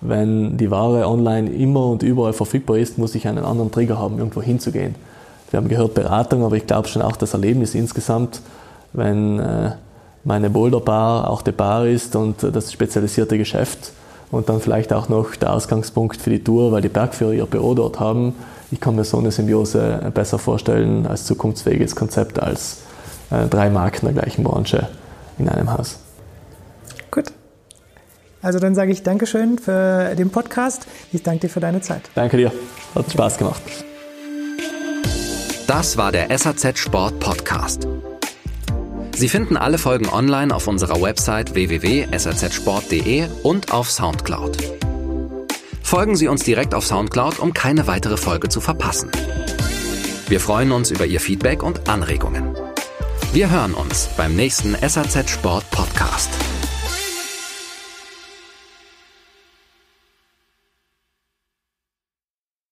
wenn die Ware online immer und überall verfügbar ist, muss ich einen anderen Trigger haben, irgendwo hinzugehen. Wir haben gehört Beratung, aber ich glaube schon auch das Erlebnis insgesamt, wenn äh, meine Boulderbar auch die Bar ist und das spezialisierte Geschäft und dann vielleicht auch noch der Ausgangspunkt für die Tour, weil die Bergführer ihr Büro dort haben. Ich kann mir so eine Symbiose besser vorstellen als zukunftsfähiges Konzept als äh, drei Marken der gleichen Branche in einem Haus. Gut. Also dann sage ich Dankeschön für den Podcast. Ich danke dir für deine Zeit. Danke dir. Hat Spaß gemacht. Das war der SAZ Sport Podcast. Sie finden alle Folgen online auf unserer Website www.sazsport.de und auf Soundcloud. Folgen Sie uns direkt auf Soundcloud, um keine weitere Folge zu verpassen. Wir freuen uns über Ihr Feedback und Anregungen. Wir hören uns beim nächsten SAZ Sport Podcast.